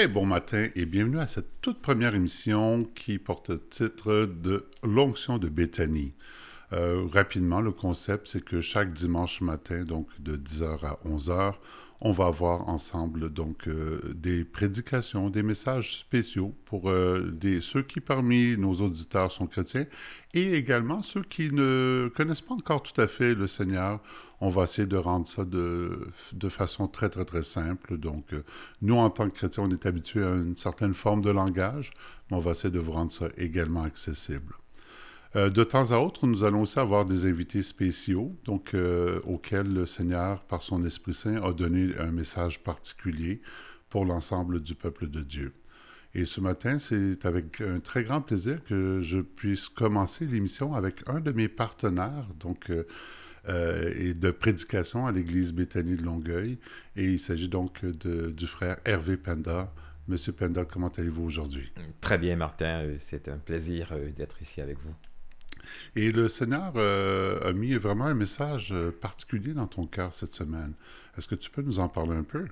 Hey, bon matin et bienvenue à cette toute première émission qui porte le titre de L'onction de Béthanie. Euh, rapidement, le concept, c'est que chaque dimanche matin, donc de 10h à 11h, on va avoir ensemble donc euh, des prédications, des messages spéciaux pour euh, ceux qui parmi nos auditeurs sont chrétiens et également ceux qui ne connaissent pas encore tout à fait le Seigneur. On va essayer de rendre ça de, de façon très très très simple. Donc euh, nous en tant que chrétiens, on est habitués à une certaine forme de langage, mais on va essayer de vous rendre ça également accessible. Euh, de temps à autre, nous allons aussi avoir des invités spéciaux, donc euh, auxquels le Seigneur, par son Esprit Saint, a donné un message particulier pour l'ensemble du peuple de Dieu. Et ce matin, c'est avec un très grand plaisir que je puisse commencer l'émission avec un de mes partenaires, donc et de prédication à l'Église Béthanie de Longueuil. Et il s'agit donc de, du frère Hervé Penda. Monsieur Penda, comment allez-vous aujourd'hui? Très bien, Martin. C'est un plaisir d'être ici avec vous. Et le Seigneur euh, a mis vraiment un message euh, particulier dans ton cœur cette semaine. Est-ce que tu peux nous en parler un peu?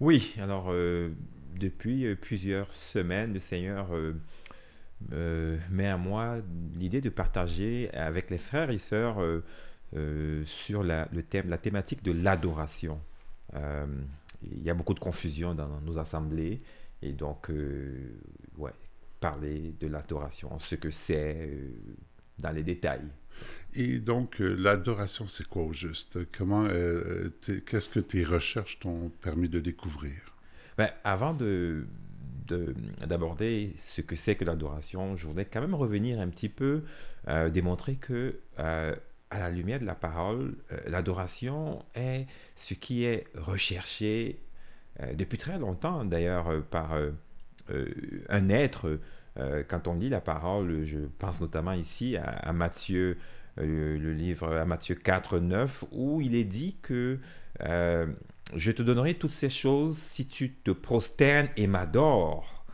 Oui, alors euh, depuis plusieurs semaines, le Seigneur met à moi l'idée de partager avec les frères et sœurs sur la, le thème, la thématique de l'adoration. il y a beaucoup de confusion dans nos assemblées et donc, ouais, parler de l'adoration, ce que c'est, dans les détails. Et donc, euh, l'adoration, c'est quoi au juste? Comment, euh, qu'est-ce que tes recherches t'ont permis de découvrir? Ben, avant de, d'aborder ce que c'est que l'adoration, je voudrais quand même revenir un petit peu, euh, démontrer que à la lumière de la parole, l'adoration est ce qui est recherché depuis très longtemps, d'ailleurs, par un être euh, quand on lit la parole, je pense notamment ici à, Matthieu, euh, le livre à Matthieu 4, 9, où il est dit que euh, je te donnerai toutes ces choses si tu te prosternes et m'adores.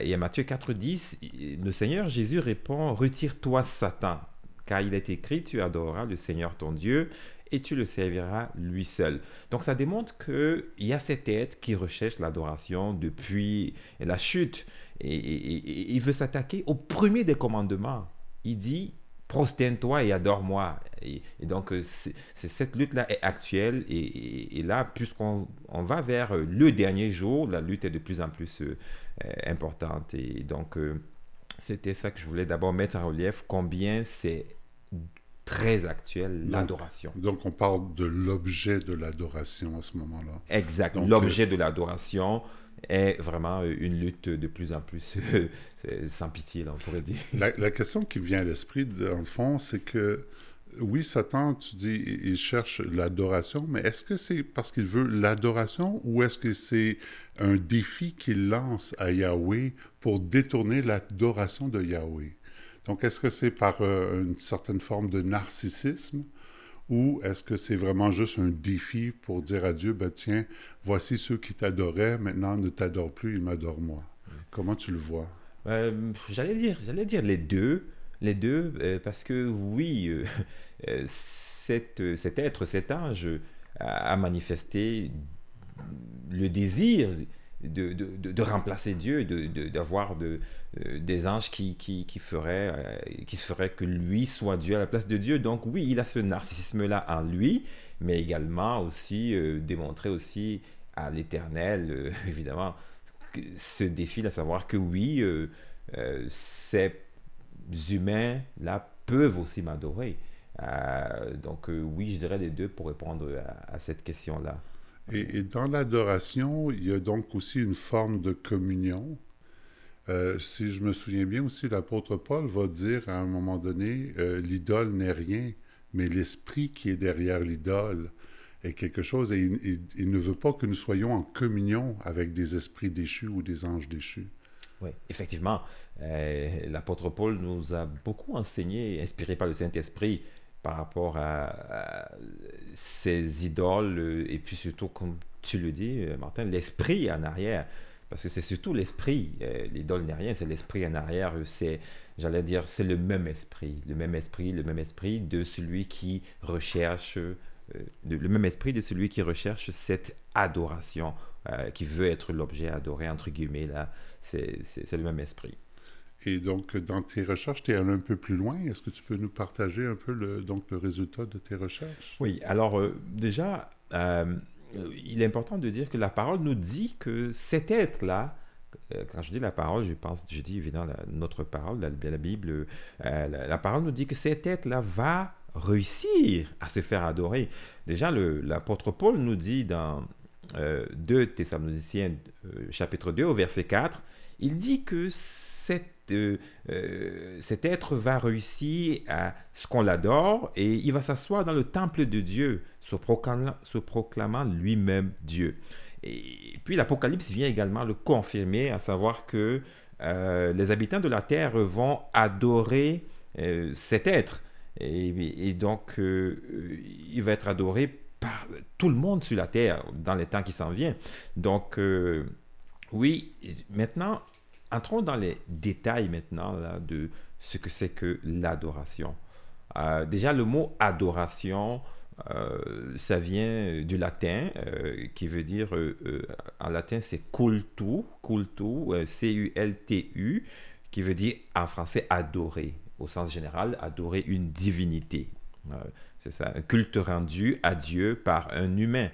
et à Matthieu 4, 10, le Seigneur Jésus répond, retire-toi Satan, car il est écrit, tu adoreras le Seigneur ton Dieu et tu le serviras lui seul. Donc ça démontre qu'il y a cet être qui recherche l'adoration depuis la chute et, il veut s'attaquer au premier des commandements. Il dit prosterne-toi et adore-moi. Et, donc, cette lutte-là est actuelle. Et, là, puisqu'on on va vers le dernier jour, la lutte est de plus en plus euh, importante. Et donc, euh, c'était ça que je voulais d'abord mettre en relief, combien c'est très actuel, l'adoration. Donc, on parle de l'objet de l'adoration à ce moment-là. Exact, l'objet de l'adoration est vraiment une lutte de plus en plus sans pitié, là, on pourrait dire. La, question qui vient à l'esprit, dans le fond, c'est que oui, Satan, tu dis, il cherche l'adoration, mais est-ce que c'est parce qu'il veut l'adoration ou est-ce que c'est un défi qu'il lance à Yahweh pour détourner l'adoration de Yahweh? Donc, est-ce que c'est par euh, une certaine forme de narcissisme ou est-ce que c'est vraiment juste un défi pour dire à Dieu, ben tiens, voici ceux qui t'adoraient, maintenant ne t'adorent plus, ils m'adorent moi? Comment tu le vois? Euh, J'allais dire, j'allais dire les deux, les deux, euh, parce que oui, euh, cet, être, cet ange a, manifesté le désir de, de, de, remplacer Dieu, d'avoir de, euh, des anges qui, qui, qui, feraient, euh, qui que lui soit Dieu à la place de Dieu. Donc oui, il a ce narcissisme-là en lui, mais également aussi euh, démontrer aussi à l'Éternel, évidemment, ce défi, à savoir que oui, ces humains-là peuvent aussi m'adorer. donc oui, je dirais les deux pour répondre à cette question-là. Et, dans l'adoration, il y a donc aussi une forme de communion. Euh, si je me souviens bien aussi, l'apôtre Paul va dire à un moment donné, euh, l'idole n'est rien, mais l'esprit qui est derrière l'idole est quelque chose, et il, ne veut pas que nous soyons en communion avec des esprits déchus ou des anges déchus. Oui, effectivement, euh, l'apôtre Paul nous a beaucoup enseigné, inspiré par le Saint-Esprit, par rapport à, ces idoles et puis surtout, comme tu le dis, euh, Martin, l'esprit en arrière. Parce que c'est surtout l'esprit. Euh, l'idole n'est rien, c'est l'esprit en arrière. C'est, j'allais dire, c'est le même esprit. Le même esprit, le même esprit de celui qui recherche, le même esprit de celui qui recherche cette adoration qui veut être l'objet adoré, entre guillemets, là, c'est le même esprit. Et donc, dans tes recherches, tu es allé un peu plus loin. Est-ce que tu peux nous partager un peu le, donc, le résultat de tes recherches? Oui, alors déjà, il est important de dire que la parole nous dit que cet être-là, euh, quand je dis la parole, je pense, je dis évidemment notre parole, la, la Bible, euh, la, parole nous dit que cet être-là va réussir à se faire adorer. Déjà, l'apôtre Paul nous dit dans 2 euh, Thessaloniciens chapitre 2 au verset 4, il dit que cet, cet être va réussir à ce qu'on l'adore et il va s'asseoir dans le temple de Dieu, se proclamant lui-même Dieu. Et puis l'Apocalypse vient également le confirmer, à savoir que euh, les habitants de la terre vont adorer euh, cet être. Et, donc, euh, il va être adoré par tout le monde sur la terre dans les temps qui s'en viennent. Donc, oui, maintenant, entrons dans les détails maintenant de ce que c'est que l'adoration. déjà, le mot adoration, euh, ça vient du latin, euh, qui veut dire, euh, en latin, c'est cultu, cultu, C-U-L-T-U, qui veut dire en français adorer, au sens général, adorer une divinité. C'est ça, un culte rendu à Dieu par un humain.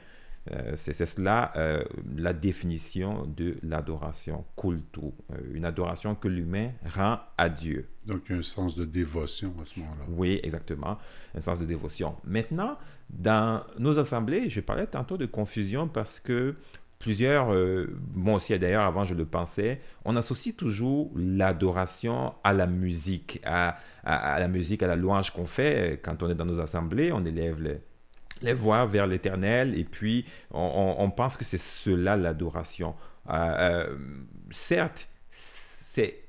Euh, c'est cela euh, la définition de l'adoration, kultu, euh, une adoration que l'humain rend à Dieu. Donc un sens de dévotion à ce moment-là. Oui, exactement, un sens de dévotion. Maintenant, dans nos assemblées, je parlais tantôt de confusion parce que plusieurs, moi aussi d'ailleurs avant je le pensais, on associe toujours l'adoration à la musique, à, la musique, à la louange qu'on fait quand on est dans nos assemblées, on élève les voix vers l'éternel, et puis on, pense que c'est cela l'adoration. Euh, euh, certes, c'est,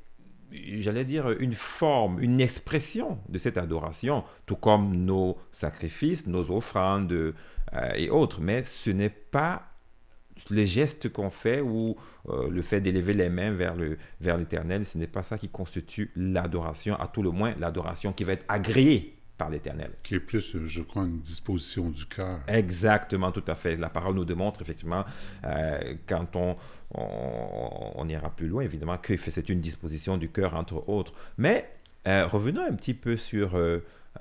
j'allais dire, une forme, une expression de cette adoration, tout comme nos sacrifices, nos offrandes euh, et autres, mais ce n'est pas les gestes qu'on fait ou le fait d'élever les mains vers, le, vers l'éternel, ce n'est pas ça qui constitue l'adoration, à tout le moins l'adoration qui va être agréée par l'Éternel. Qui est plus, je crois, une disposition du cœur. Exactement, tout à fait. La parole nous démontre effectivement, euh, quand on, on, ira plus loin, évidemment, que c'est une disposition du cœur, entre autres. Mais euh, revenons un petit peu sur...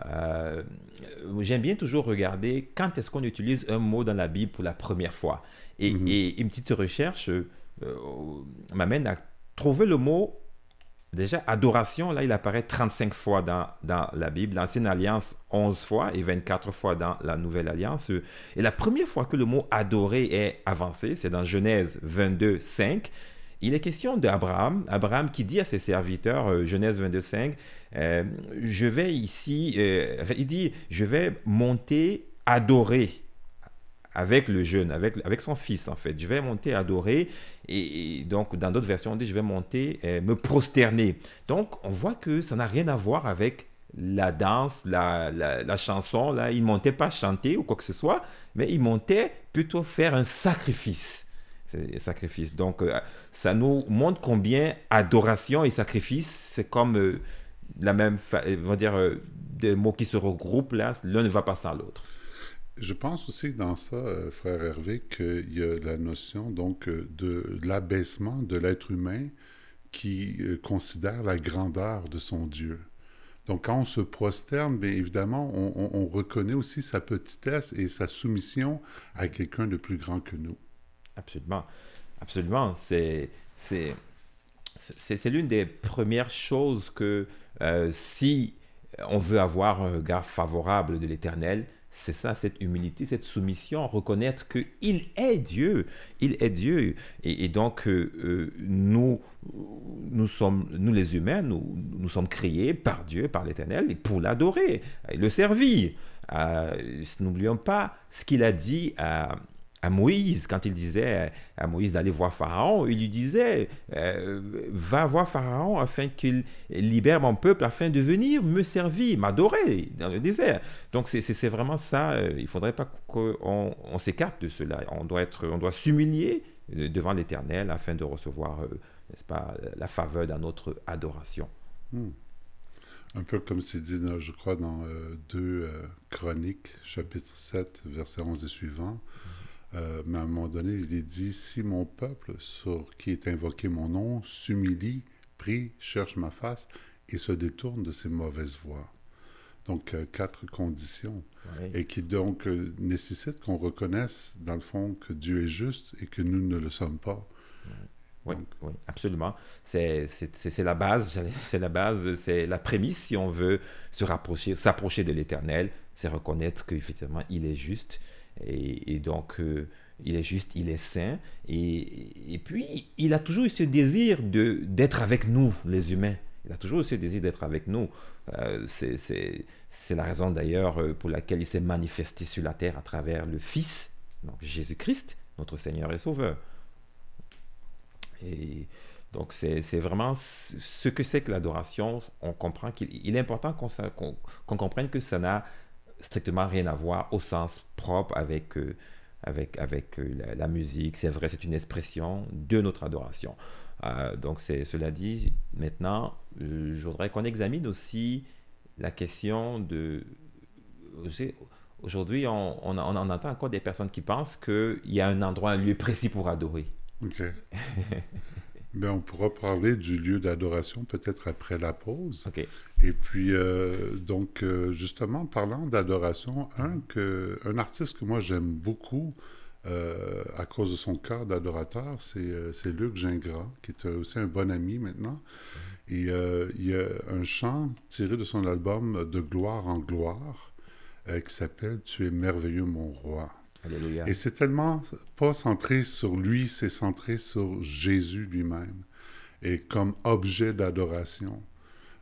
Euh, j'aime bien toujours regarder quand est-ce qu'on utilise un mot dans la Bible pour la première fois. Et, mhm. et une petite recherche m'amène à trouver le mot Déjà, adoration, là, il apparaît 35 fois dans, dans la Bible, l'Ancienne Alliance 11 fois et 24 fois dans la Nouvelle Alliance. Et la première fois que le mot adorer est avancé, c'est dans Genèse 22, 5. Il est question d'Abraham, Abraham qui dit à ses serviteurs, euh, Genèse 22, 5, euh, je vais ici, euh, il dit, je vais monter adorer avec le jeune, avec, avec son fils en fait. Je vais monter adorer et, donc dans d'autres versions on dit je vais monter euh, me prosterner. Donc on voit que ça n'a rien à voir avec la danse, la, la, chanson. Là, il montait pas chanter ou quoi que ce soit, mais il montait plutôt faire un sacrifice. Un sacrifice. Donc euh, ça nous montre combien adoration et sacrifice c'est comme euh, la même, on va dire des mots qui se regroupent là. L'un ne va pas sans l'autre. Je pense aussi dans ça, euh, frère Hervé, qu'il y a la notion donc euh, de l'abaissement de l'être humain qui euh, considère la grandeur de son Dieu. Donc quand on se prosterne, bien évidemment, on, reconnaît aussi sa petitesse et sa soumission à quelqu'un de plus grand que nous. Absolument. Absolument. C'est, c'est, c'est, l'une des premières choses que si on veut avoir un regard favorable de l'Éternel, c'est ça, cette humilité, cette soumission, reconnaître qu'il est Dieu. Il est Dieu. Et, donc, euh, euh, nous, nous sommes, nous les humains, nous, nous sommes créés par Dieu, par l'Éternel, pour l'adorer, et le servir. Euh, n'oublions pas ce qu'il a dit à à Moïse, quand il disait à Moïse d'aller voir Pharaon, il lui disait, euh, va voir Pharaon afin qu'il libère mon peuple, afin de venir me servir, m'adorer dans le désert. Donc c'est vraiment ça, euh, il ne faudrait pas qu'on on, s'écarte de cela. On doit, être, on doit s'humilier euh, devant l'Éternel afin de recevoir, n'est-ce pas, la faveur dans notre adoration. Hmm. Un peu comme c'est dit, je crois, dans 2 Chroniques, chapitre 7, verset 11 et suivant. Euh, mais à un moment donné, il est dit, si mon peuple, sur qui est invoqué mon nom, s'humilie, prie, cherche ma face et se détourne de ses mauvaises voies. Donc, euh, quatre conditions. Et qui donc euh, nécessitent qu'on reconnaisse, dans le fond, que Dieu est juste et que nous ne le sommes pas. Oui, oui, absolument. C'est la base, c'est la base, c'est la prémisse si on veut se rapprocher, s'approcher de l'Éternel, c'est reconnaître qu'effectivement il est juste et, donc euh, il est juste, il est saint et, puis il a toujours eu ce désir d'être avec nous, les humains. Il a toujours eu ce désir d'être avec nous. Euh, c'est la raison d'ailleurs euh, pour laquelle il s'est manifesté sur la terre à travers le Fils, Jésus-Christ, notre Seigneur et Sauveur. Et donc, c'est vraiment ce que c'est que l'adoration. On comprend qu'il est important qu'on comprenne que ça n'a strictement rien à voir au sens propre avec, euh, avec, avec euh, la, musique. C'est vrai, c'est une expression de notre adoration. Euh, donc, cela dit, maintenant, je voudrais qu'on examine aussi la question de... Aujourd'hui, on, on, on, entend encore des personnes qui pensent qu'il y a un endroit, un lieu précis pour adorer. OK. ben, on pourra parler du lieu d'adoration peut-être après la pause. Et puis, euh, donc, euh, justement, parlant d'adoration, un, que, un artiste que moi j'aime beaucoup euh, à cause de son cœur d'adorateur, c'est Luc Gingras, qui est aussi un bon ami maintenant. Et il y a un chant tiré de son album De gloire en gloire qui s'appelle Tu es merveilleux, mon roi. Et c'est tellement pas centré sur lui, c'est centré sur Jésus lui-même et comme objet d'adoration.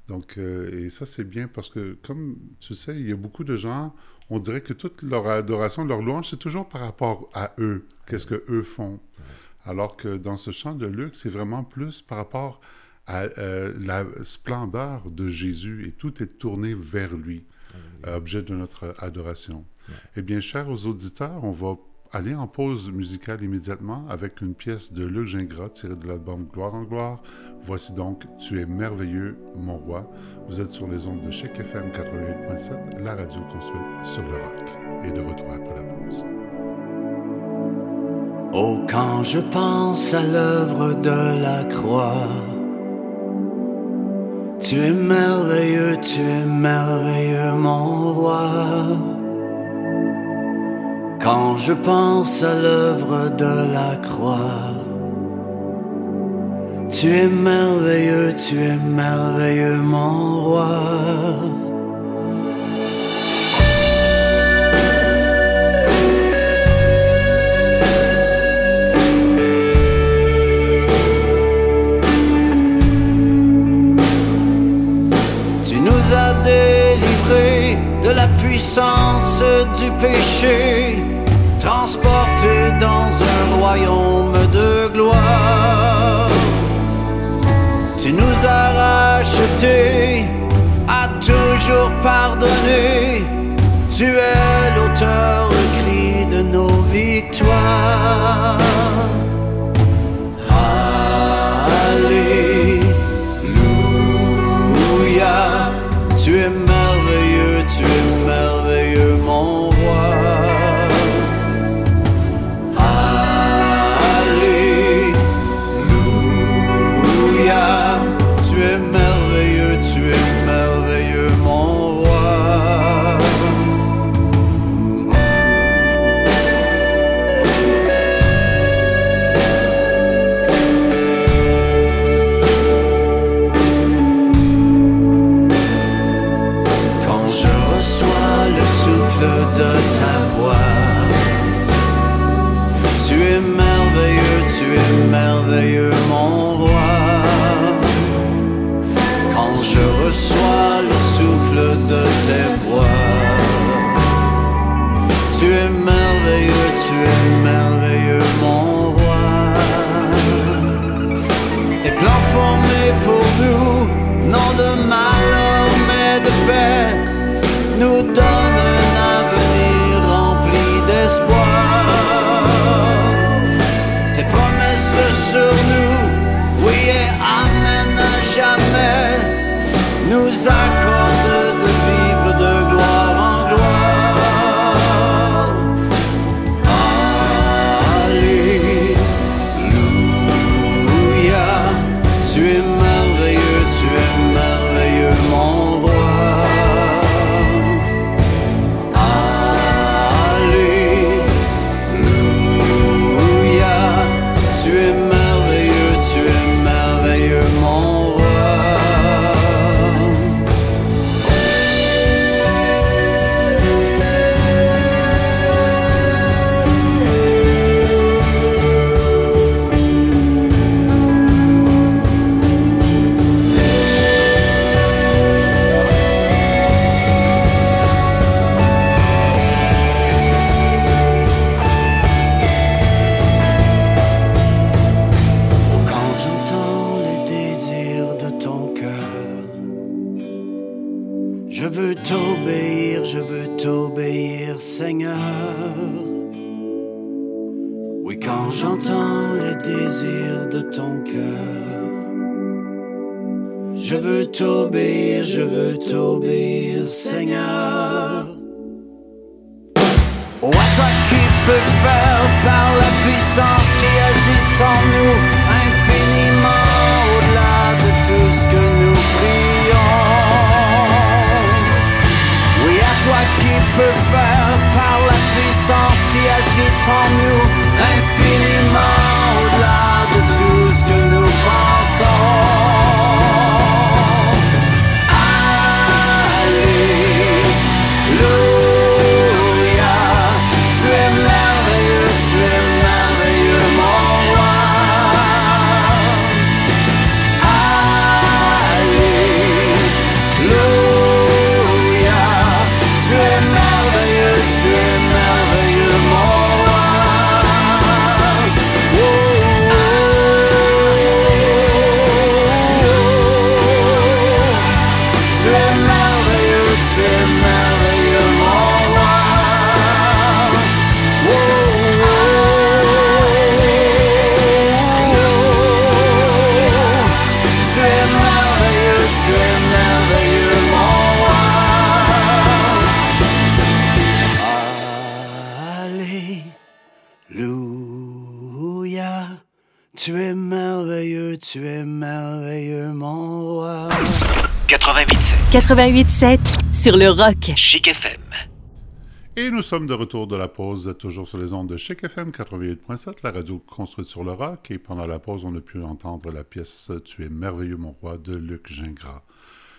Donc, euh, et ça, c'est bien parce que, comme tu sais, il y a beaucoup de gens, on dirait que toute leur adoration, leur louange, c'est toujours par rapport à eux, qu'est-ce que eux font. Alors que dans ce chant de Luc, c'est vraiment plus par rapport à euh, la splendeur de Jésus et tout est tourné vers lui, objet de notre adoration. Eh bien, chers auditeurs, on va aller en pause musicale immédiatement avec une pièce de Luc Gingras tirée de l'album Gloire en gloire. Voici donc Tu es merveilleux, mon roi. Vous êtes sur les ondes de Chic FM 88.7, la radio construite sur le rock. Et de retour après la pause. Oh, quand je pense à l'œuvre de la croix, tu es merveilleux, tu es merveilleux, mon roi. Quand je pense à l'œuvre de la croix, tu es merveilleux, tu es merveilleux, mon roi. Tu nous as délivrés de la puissance du péché transporté dans un royaume de gloire. Tu nous as rachetés, as toujours pardonné. Tu es l'auteur, le cri de nos victoires. Alléluia, tu es merveilleux, je reçois le souffle de tes voix, tu es merveilleux, tu es merveilleux, peux faire par la puissance qui agite en nous. Infiniment 88.7 88.7 sur le rock. Chic FM. Et nous sommes de retour de la pause, Vous êtes toujours sur les ondes de Chic FM 88.7, la radio construite sur le rock. Et pendant la pause, on a pu entendre la pièce Tu es merveilleux, mon roi de Luc Gingras.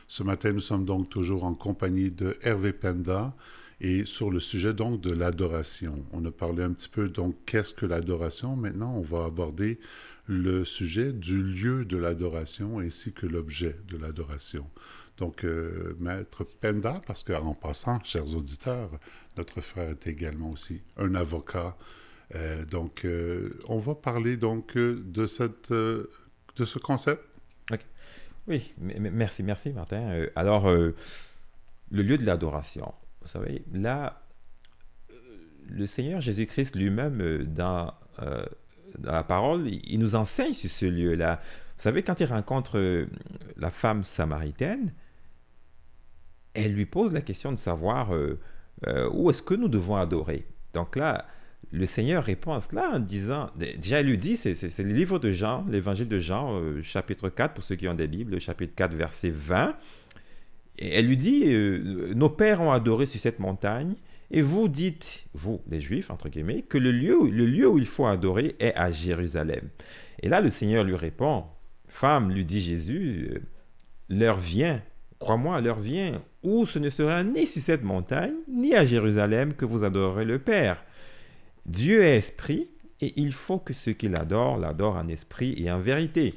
Ce matin, nous sommes donc toujours en compagnie de Hervé Penda et sur le sujet donc de l'adoration. On a parlé un petit peu donc qu'est-ce que l'adoration? Maintenant, on va aborder le sujet du lieu de l'adoration ainsi que l'objet de l'adoration. Donc, euh, Maître Penda, parce qu'en passant, chers auditeurs, notre frère est également aussi un avocat. Euh, donc, euh, on va parler donc de, cette, de ce concept. Oui, merci, merci Martin. Alors, le lieu de l'adoration, vous savez, là, le Seigneur Jésus-Christ lui-même, dans, dans la parole, il, nous enseigne sur ce lieu-là. Vous savez, quand il rencontre la femme samaritaine, elle lui pose la question de savoir euh, euh, où est-ce que nous devons adorer. Donc là, le Seigneur répond à cela en disant, déjà il lui dit, c'est le livre de Jean, l'évangile de Jean, euh, chapitre 4, pour ceux qui ont des Bibles, chapitre 4, verset 20. Et elle lui dit, nos pères ont adoré sur cette montagne, et vous dites, vous les Juifs, entre guillemets, que le lieu, le lieu où il faut adorer est à Jérusalem. Et là, le Seigneur lui répond, femme, lui dit Jésus, euh, l'heure vient, crois-moi, l'heure vient, où ce ne sera ni sur cette montagne, ni à Jérusalem que vous adorerez le Père. Dieu est esprit, et il faut que ceux qui l'adorent l'adorent en esprit et en vérité.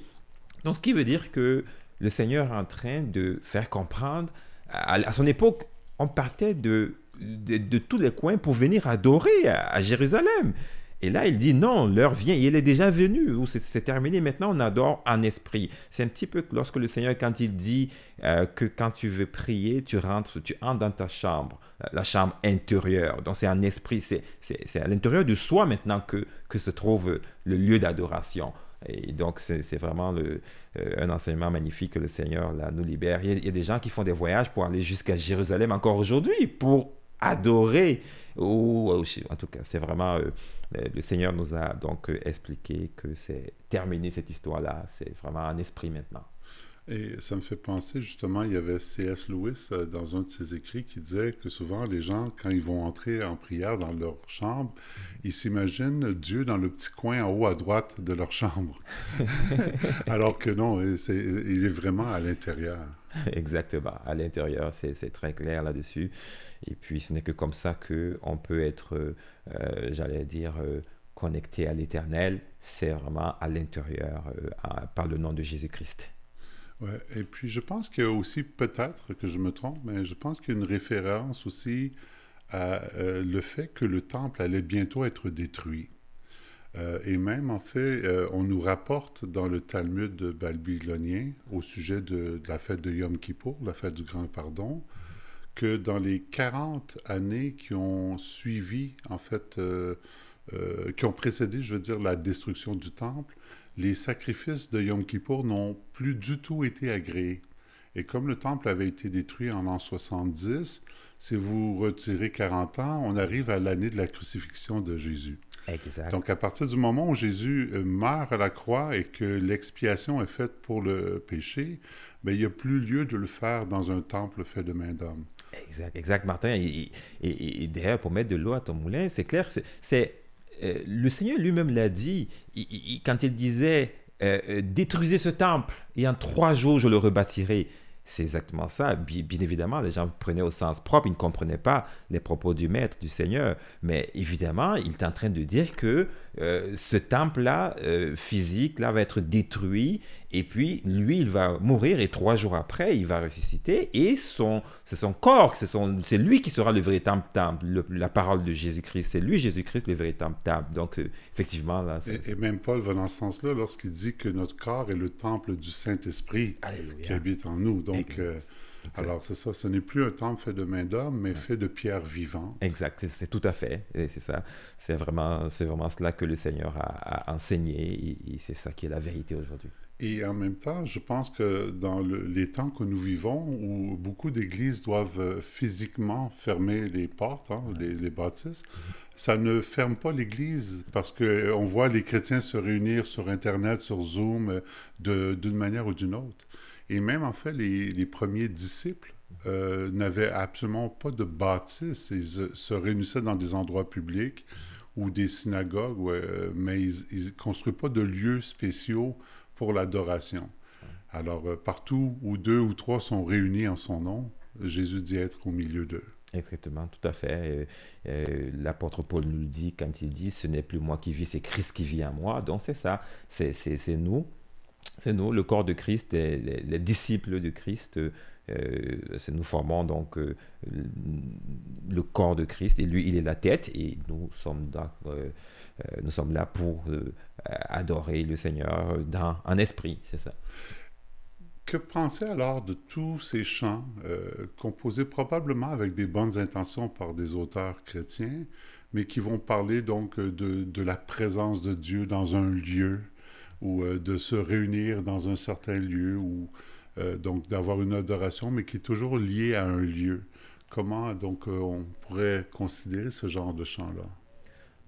Donc, ce qui veut dire que le Seigneur est en train de faire comprendre, à, son époque, on partait de, de, tous les coins pour venir adorer à Jérusalem. Et là, il dit non, l'heure vient, elle est déjà venue, ou c'est- terminé, maintenant on adore en esprit. C'est un petit peu que lorsque le Seigneur, quand il dit euh, que quand tu veux prier, tu rentres, tu entres dans ta chambre, euh, la chambre intérieure. Donc c'est en esprit, c'est à l'intérieur de soi maintenant que, que se trouve le lieu d'adoration. Et donc, c'est vraiment le, euh, un enseignement magnifique que le Seigneur là, nous libère. Il y, a, il des gens qui font des voyages pour aller jusqu'à Jérusalem encore aujourd'hui, pour adorer. Ou, en tout cas, c'est vraiment... le, le Seigneur nous a donc euh, expliqué que c'est terminé cette histoire-là. C'est vraiment en esprit maintenant. Et ça me fait penser, justement, il y avait C.S. Lewis euh, dans un de ses écrits qui disait que souvent les gens, quand ils vont entrer en prière dans leur chambre, ils s'imaginent Dieu dans le petit coin en haut à droite de leur chambre. Alors que non, il est vraiment à l'intérieur. Exactement, à l'intérieur, c'est, très clair là-dessus. Et puis ce n'est que comme ça qu'on peut être, euh, j'allais dire, euh, connecté à l'éternel, c'est vraiment à l'intérieur, par le nom de Jésus-Christ. Et puis je pense qu'il y a aussi, peut-être que je me trompe, mais je pense qu'il y a une référence aussi à euh, le fait que le temple allait bientôt être détruit. Euh, et même, en fait, euh, on nous rapporte dans le Talmud babylonien au sujet de, de la fête de Yom Kippour, la fête du Grand Pardon, que dans les 40 années qui ont suivi, en fait, qui ont précédé, je veux dire, la destruction du temple, les sacrifices de Yom Kippour n'ont plus du tout été agréés. Et comme le temple avait été détruit en l'an 70, si vous retirez 40 ans, on arrive à l'année de la crucifixion de Jésus. Exact. Donc, à partir du moment où Jésus euh, meurt à la croix et que l'expiation est faite pour le péché, ben, il n'y a plus lieu de le faire dans un temple fait de main d'homme. Exact, exact, Martin. Et, et- et- et d'ailleurs, pour mettre de l'eau à ton moulin, c'est clair, c'est euh, le Seigneur lui-même l'a dit quand il disait euh, euh, détruisez ce temple et en trois jours je le rebâtirai. C'est exactement ça. Bi- Bien, évidemment, les gens prenaient au sens propre, ils ne comprenaient pas les propos du Maître, du Seigneur. Mais évidemment, il est en train de dire que euh, ce temple-là, euh, physique, là, va être détruit. Et puis, lui, il va mourir et trois jours après, il va ressusciter. Et son, c'est son corps, c'est, son, c'est lui qui sera le véritable temple. Le- la parole de Jésus-Christ, c'est lui, Jésus-Christ, le véritable temple. Donc, euh, effectivement, là, c'est... Et, et même Paul va dans ce sens-là lorsqu'il dit que notre corps est le temple du Saint-Esprit qui habite en nous. Donc, alors c'est ça, ce n'est plus un temple fait de main d'homme, mais fait de pierres vivantes. Exact, c'est, tout à fait. Et c'est ça. C'est vraiment, vraiment cela que le Seigneur a, a enseigné. Et, et c'est ça qui est la vérité aujourd'hui. Et en même temps, je pense que dans le- les temps que nous vivons, où beaucoup d'églises doivent euh, physiquement fermer les portes, hein, les, les bâtisses, ça ne ferme pas l'église parce qu'on voit les chrétiens se réunir sur Internet, sur Zoom, euh, d'une manière ou d'une autre. Et même en fait, les, premiers disciples euh, n'avaient absolument pas de bâtisse. Ils se- se réunissaient dans des endroits publics ou des synagogues, euh, mais ils ne construisent pas de lieux spéciaux pour l'adoration. Alors, euh, partout où deux ou trois sont réunis en son nom, Jésus dit être au milieu d'eux. Exactement, tout à fait. Euh, euh, l'apôtre Paul nous le dit quand il dit Ce n'est plus moi qui vis, c'est Christ qui vit en moi. Donc, c'est ça. C'est nous. C'est nous, le corps de Christ, les, les- les disciples de Christ. euh, c'est nous formons donc euh, le- corps de Christ et lui, il est la tête et nous sommes euh, euh, nous sommes là pour euh, adorer le Seigneur dans, en esprit, c'est ça. Que penser alors de tous ces chants euh, composés probablement avec des bonnes intentions par des auteurs chrétiens, mais qui vont parler donc euh, de, de la présence de Dieu dans un lieu, ou euh, de se réunir dans un certain lieu, ou euh, donc d'avoir une adoration, mais qui est toujours liée à un lieu. Comment donc euh, on pourrait considérer ce genre de chant-là?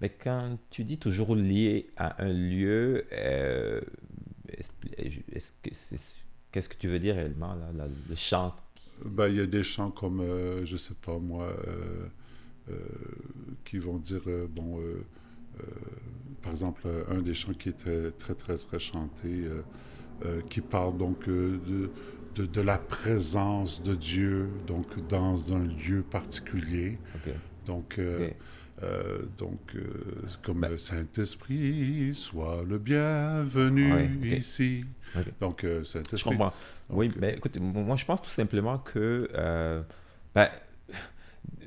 Mais quand tu dis toujours lié à un lieu, euh, que qu'est-ce que tu veux dire réellement, là, là, le chant Ben, il y a des chants comme, euh, je sais pas moi, euh, qui vont dire, bon, par exemple, euh, un des chants qui était très, très, très chanté, euh, euh, qui parle donc euh, de, de, de la présence de Dieu, donc dans un lieu particulier. Donc, donc comme Ben- le Saint-Esprit, soit le bienvenu Ouais, ici. Donc, euh, Je Saint-Esprit. comprends. oui, mais écoute, moi je pense tout simplement que ben,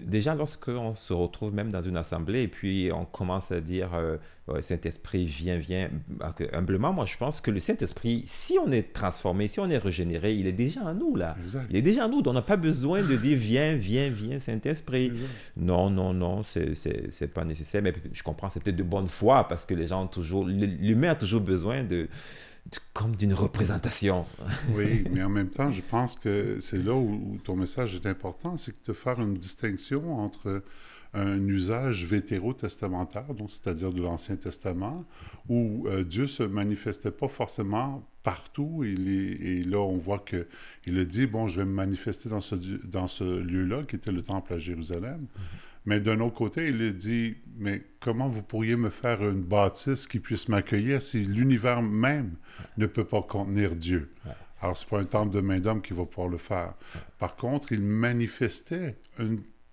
déjà lorsqu'on se retrouve même dans une assemblée et puis on commence à dire euh, Saint-Esprit, viens, viens, que, humblement, moi je pense que le Saint-Esprit, si on est transformé, si on est régénéré, il est déjà en nous là. Exact. Il est déjà en nous, donc on n'a pas besoin de dire viens, viens, viens, Saint-Esprit. Non, non, non, c'est pas nécessaire. Mais je comprends, c'est peut-être de bonne foi parce que les gens ont toujours. L'humain a toujours besoin de. Comme d'une représentation. Oui, mais en même temps, je pense que c'est là où, où ton message est important, c'est de faire une distinction entre un usage vétérotestamentaire, donc c'est-à-dire de l'Ancien Testament, où euh, Dieu se manifestait pas forcément partout. Et là, on voit que il a dit bon, je vais me manifester dans ce dans ce lieu-là, qui était le temple à Jérusalem. Mais d'un autre côté, il dit mais comment vous pourriez me faire une bâtisse qui puisse m'accueillir si l'univers même ne peut pas contenir Dieu? Alors, c'est pas un temple de main d'homme qui va pouvoir le faire. Par contre, il manifestait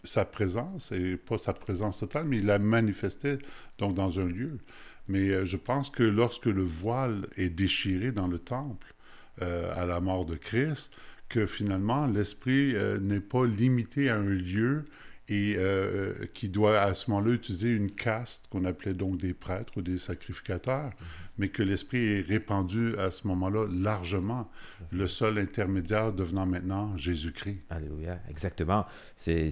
sa présence, et pas sa présence totale, mais il la manifestait donc dans un lieu. Mais euh, je pense que lorsque le voile est déchiré dans le temple euh, à la mort de Christ, que finalement l'esprit euh, n'est pas limité à un lieu et euh, qui doit à ce moment-là utiliser une caste qu'on appelait donc des prêtres ou des sacrificateurs, mais que l'esprit est répandu à ce moment-là largement, le seul intermédiaire devenant maintenant Jésus-Christ. Alléluia, exactement. C'est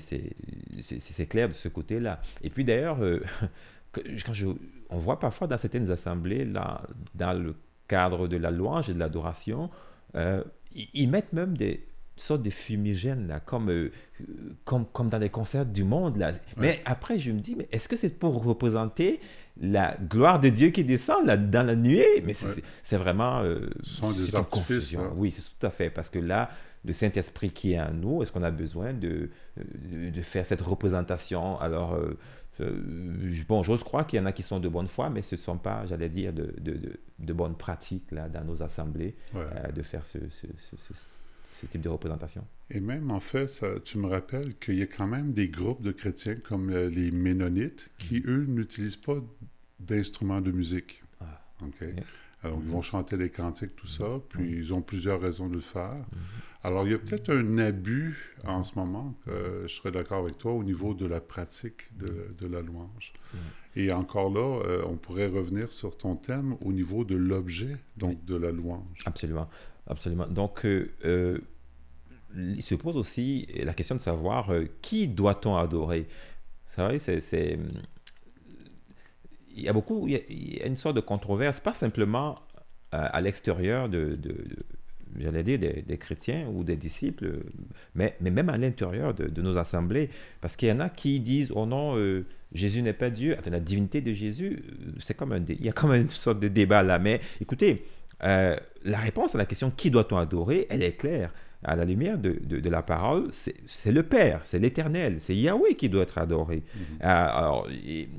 clair de ce côté-là. Et puis d'ailleurs, euh, que- quand je, on voit parfois dans certaines assemblées, là, dans le cadre de la louange et de l'adoration, euh, ils, ils mettent même des sortes de fumigènes, là, comme, euh, euh, comme, comme dans les concerts du monde. Là. Mais après, je me dis, mais est-ce que c'est pour représenter la gloire de Dieu qui descend là, dans la nuée? Mais c'est Ouais. vraiment... euh, Ce sont des c'est une artifices, confusion. là. Oui, c'est tout à fait. Parce que là, le Saint-Esprit qui est en nous, est-ce qu'on a besoin de, de, de faire cette représentation? Alors, euh, euh, je- bon, j'ose croire qu'il y en a qui sont de bonne foi, mais ce ne sont pas, j'allais dire, de, de, de, de bonnes pratiques là, dans nos assemblées Ouais. euh, de faire ce, ce, ce, ce- ce type de représentation. Et même, en fait, ça- tu me rappelles qu'il y a quand même des groupes de chrétiens comme euh, les Ménonites qui, eux, n'utilisent pas d'instruments de musique. Ah. OK? Alors, ils vont chanter les cantiques, tout ça, puis ils ont plusieurs raisons de le faire. Alors, il y a peut-être un abus en ce moment, je serais d'accord avec toi, au niveau de la pratique de, de la louange. Et encore là, euh, on pourrait revenir sur ton thème au niveau de l'objet, donc de la louange. Absolument, absolument. Donc, euh, euh, il se pose aussi la question de savoir euh, qui doit-on adorer? C'est vrai, c'est, il y a beaucoup, il y a, il y a une sorte de controverse, pas simplement à l'extérieur de, de- de- j'allais dire, des, des chrétiens ou des disciples, mais, mais même à l'intérieur de, de nos assemblées, parce qu'il y en a qui disent, oh non, euh, Jésus n'est pas Dieu, Attends, la divinité de Jésus, euh, c'est comme un, il y a comme une sorte de débat là, mais écoutez, euh, la réponse à la question qui doit-on adorer, elle est claire. À la lumière de, de- de la parole, c'est le Père, c'est l'Éternel, c'est Yahweh qui doit être adoré. Euh, alors, et,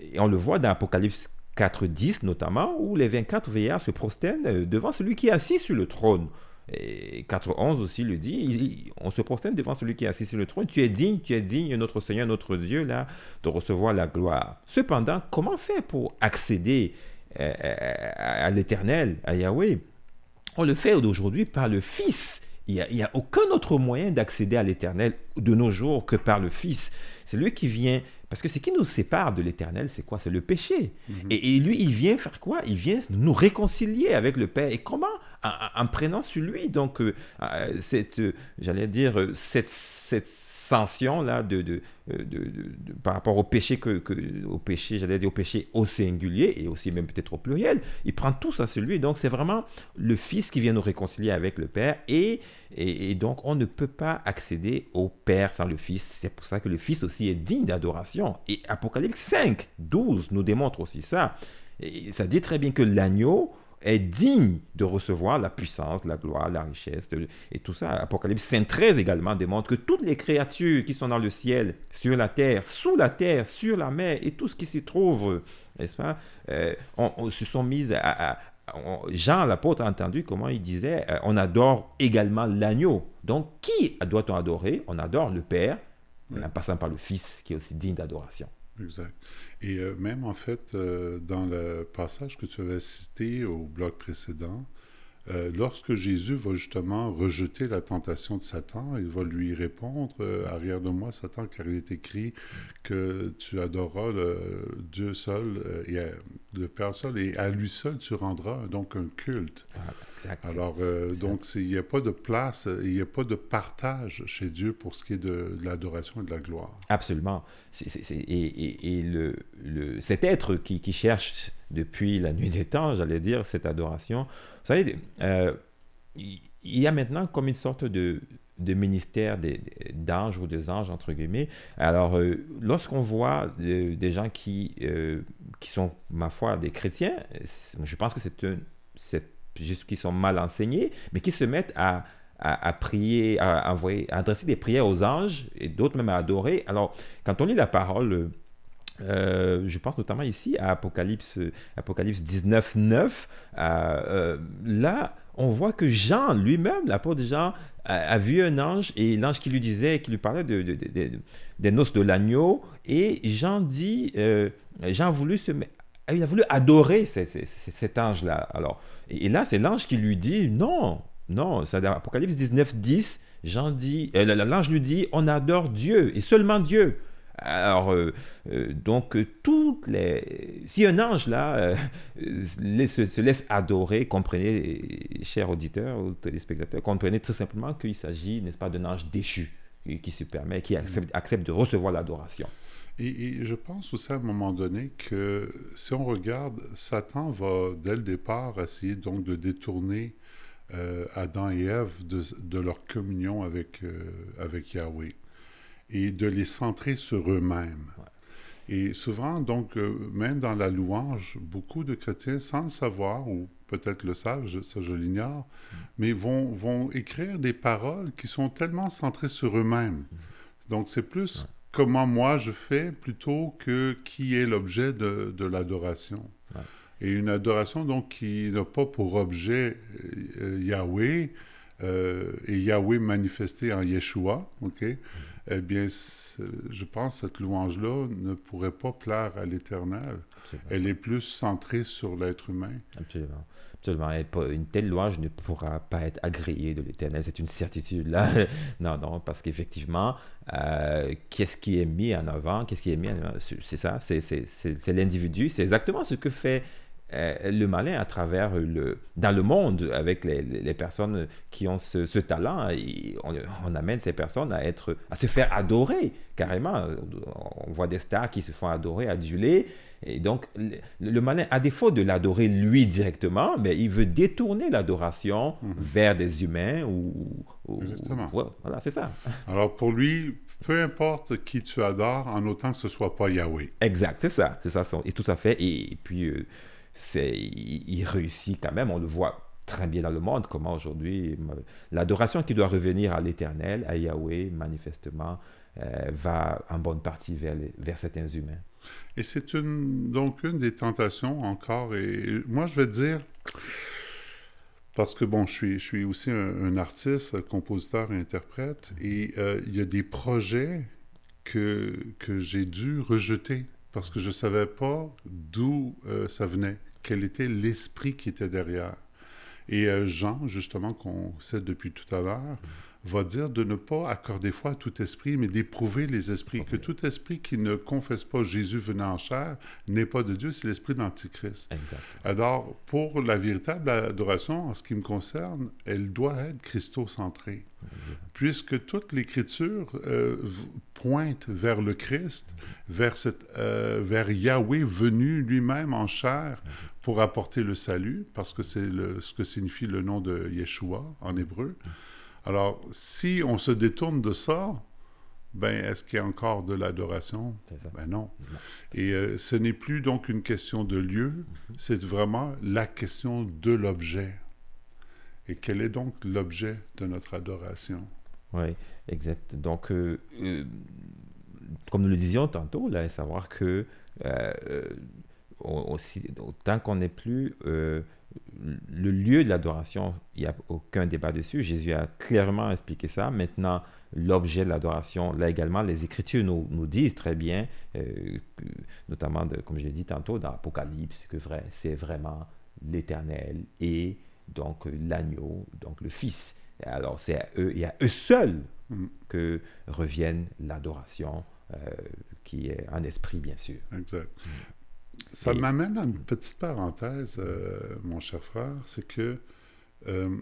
et on le voit dans Apocalypse 4.10 notamment, où les 24 veillards se prosternent euh, devant celui qui est assis sur le trône. Et 4.11 aussi le dit, on se prosterne devant celui qui est assis sur le trône. Tu es digne, tu es digne, notre Seigneur, notre Dieu, là, de recevoir la gloire. Cependant, comment faire pour accéder euh, à, à l'Éternel, à Yahweh? On le fait aujourd'hui par le Fils. Il n'y a aucun autre moyen d'accéder à l'Éternel de nos jours que par le Fils. C'est lui qui vient... Parce que ce qui nous sépare de l'Éternel, c'est quoi? C'est le péché. et, et lui, il vient faire quoi? Il vient nous réconcilier avec le Père. Et comment? En, en- en prenant sur lui, donc, euh, euh, cette, euh, j'allais dire, cette, cette de, de, euh, de- de- de- par rapport au péché, que, que- au péché, j'allais dire au péché au singulier et aussi même peut-être au pluriel, il prend tout ça sur lui. Donc c'est vraiment le Fils qui vient nous réconcilier avec le Père et, et, et donc on ne peut pas accéder au Père sans le Fils. C'est pour ça que le Fils aussi est digne d'adoration. Et Apocalypse 5, 12 nous démontre aussi ça. Et ça dit très bien que l'agneau est digne de recevoir la puissance, la gloire, la richesse de- et tout ça. Apocalypse 5, 13 également démontre que toutes les créatures qui sont dans le ciel, sur la terre, sous la terre, sur la mer et tout ce qui s'y trouve, n'est-ce pas, euh, on, on se sont mises à... à- on- Jean l'apôtre a entendu comment il disait euh, on adore également l'agneau. Donc qui doit-on adorer? On adore le Père, en passant par le Fils qui est aussi digne d'adoration. Exact. Et euh, même en fait, euh, dans le passage que tu avais cité au bloc précédent, euh, lorsque Jésus va justement rejeter la tentation de Satan, il va lui répondre Arrière de moi, Satan, car il est écrit que tu adoreras le Dieu seul et le Père seul, et à lui seul tu rendras donc un culte. Exact. Alors, euh, donc, il n'y a pas de place, il n'y a pas de partage chez Dieu pour ce qui est de, de l'adoration et de la gloire. Absolument. Et et- et le, le- cet être qui, qui cherche depuis la nuit des temps, j'allais dire, cette adoration, vous savez, euh, il y a maintenant comme une sorte de, de ministère d'anges ou des anges, entre guillemets. Alors, euh, lorsqu'on voit euh, des gens qui, euh, qui sont, ma foi, des chrétiens, je pense que c'est juste qu'ils sont mal enseignés, mais qui se mettent à, à, prier, à, envoyer, adresser des prières aux anges et d'autres même à adorer. Alors, quand on lit la parole, je pense notamment ici à Apocalypse, Apocalypse 19, 9, euh, euh, là, on voit que Jean lui-même, l'apôtre Jean, a, vu un ange et l'ange qui lui disait, qui lui parlait de, de- de- de- des noces de l'agneau. Et Jean dit, euh, Jean a voulu se met- il a voulu adorer ce- ce- ce- cet ange-là. Alors, et, là, c'est l'ange qui lui dit, non, non, c'est Apocalypse 19, 10, Jean dit, euh, l'ange lui dit, on adore Dieu et seulement Dieu. Alors, euh, euh, donc, toutes les... si un ange, là, euh, se, se laisse adorer, comprenez, chers auditeurs ou téléspectateurs, comprenez tout simplement qu'il s'agit, n'est-ce pas, d'un ange déchu qui, se permet, qui accepte, de recevoir l'adoration. Et, je pense aussi à un moment donné que si on regarde, Satan va dès le départ essayer donc de détourner Adam et Ève de, de leur communion avec, avec Yahweh et de les centrer sur eux-mêmes. Et souvent, donc, euh, même dans la louange, beaucoup de chrétiens, sans le savoir, ou peut-être le savent, je- ça je l'ignore, mais vont, vont écrire des paroles qui sont tellement centrées sur eux-mêmes. Donc, c'est plus comment moi je fais plutôt que qui est l'objet de, de l'adoration. Ouais. Et une adoration, donc, qui n'a pas pour objet euh, Yahweh, euh, et Yahweh manifesté en Yeshua, OK? Eh bien, je pense que cette louange-là ne pourrait pas plaire à l'Éternel. Elle est plus centrée sur l'être humain. Absolument. Absolument. Une telle louange ne pourra pas être agréée de l'éternel. C'est une certitude là. non, non, parce qu'effectivement, euh, qu'est-ce qui est mis en avant Qu'est-ce qui est mis en avant C'est ça, c'est- l'individu. C'est exactement ce que fait le malin à travers le, dans le monde avec les, personnes qui ont ce, ce talent. Et on, on amène ces personnes à, être, à se faire adorer carrément. On voit des stars qui se font adorer, aduler. Et donc, le, le malin, à défaut de l'adorer lui directement, mais il veut détourner l'adoration vers des humains ou. ou- Exactement. Voilà, c'est ça. Alors pour lui, peu importe qui tu adores, en autant que ce soit pas Yahweh. Exact, c'est ça, c'est ça, et tout à fait. Et, puis, euh, c'est, il, il réussit quand même, on le voit très bien dans le monde, comment aujourd'hui, l'adoration qui doit revenir à l'éternel, à Yahweh, manifestement, euh, va en bonne partie vers, les- vers certains humains. Et c'est une, donc une des tentations encore. Et moi, je vais te dire, parce que bon, je suis, je suis aussi un, un artiste, compositeur et interprète, et euh, il y a des projets que, que j'ai dû rejeter parce que je ne savais pas d'où euh, ça venait, quel était l'esprit qui était derrière. Et euh, Jean, justement, qu'on sait depuis tout à l'heure, va dire de ne pas accorder foi à tout esprit, mais d'éprouver les esprits. Que tout esprit qui ne confesse pas Jésus venant en chair n'est pas de Dieu, c'est l'esprit d'Antichrist. Alors, pour la véritable adoration, en ce qui me concerne, elle doit être christocentrée. Puisque toute l'Écriture euh, pointe vers le Christ, vers, cette, euh, vers Yahweh venu lui-même en chair pour apporter le salut, parce que c'est ce que signifie le nom de Yeshua en hébreu. Alors, si on se détourne de ça, ben, est-ce qu'il y a encore de l'adoration? Ben non. Et euh, ce n'est plus donc une question de lieu, c'est vraiment la question de l'objet. Et quel est donc l'objet de notre adoration? Oui, exact. Donc, euh, euh, comme nous le disions tantôt, là, savoir que aussi, tant qu'on n'est plus le lieu de l'adoration, il n'y a aucun débat dessus. Jésus a clairement expliqué ça. Maintenant, l'objet de l'adoration, là également, les Écritures nous, nous disent très bien, euh, notamment, de, comme je l'ai dit tantôt, dans l'Apocalypse, que vrai, c'est vraiment l'Éternel et donc l'agneau, donc le Fils. Alors, c'est à eux et à eux seuls Mm. que revienne l'adoration, euh, qui est en esprit, bien sûr. Exact. Ça Et- m'amène à une petite parenthèse, euh, mon cher frère, c'est que euh,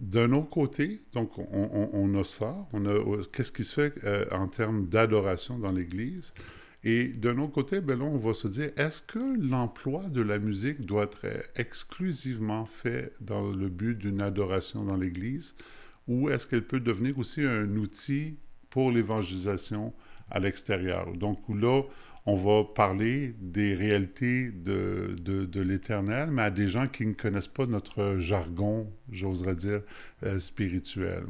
d'un autre côté, donc on, on- on a ça, on a euh, qu'est-ce qui se fait euh, en termes d'adoration dans l'Église, et d'un autre côté, ben là, on va se dire, est-ce que l'emploi de la musique doit être exclusivement fait dans le but d'une adoration dans l'Église, ou est-ce qu'elle peut devenir aussi un outil pour l'évangélisation à l'extérieur? Donc là, on va parler des réalités de, de, l'Éternel, mais à des gens qui ne connaissent pas notre jargon, j'oserais dire, euh, spirituel.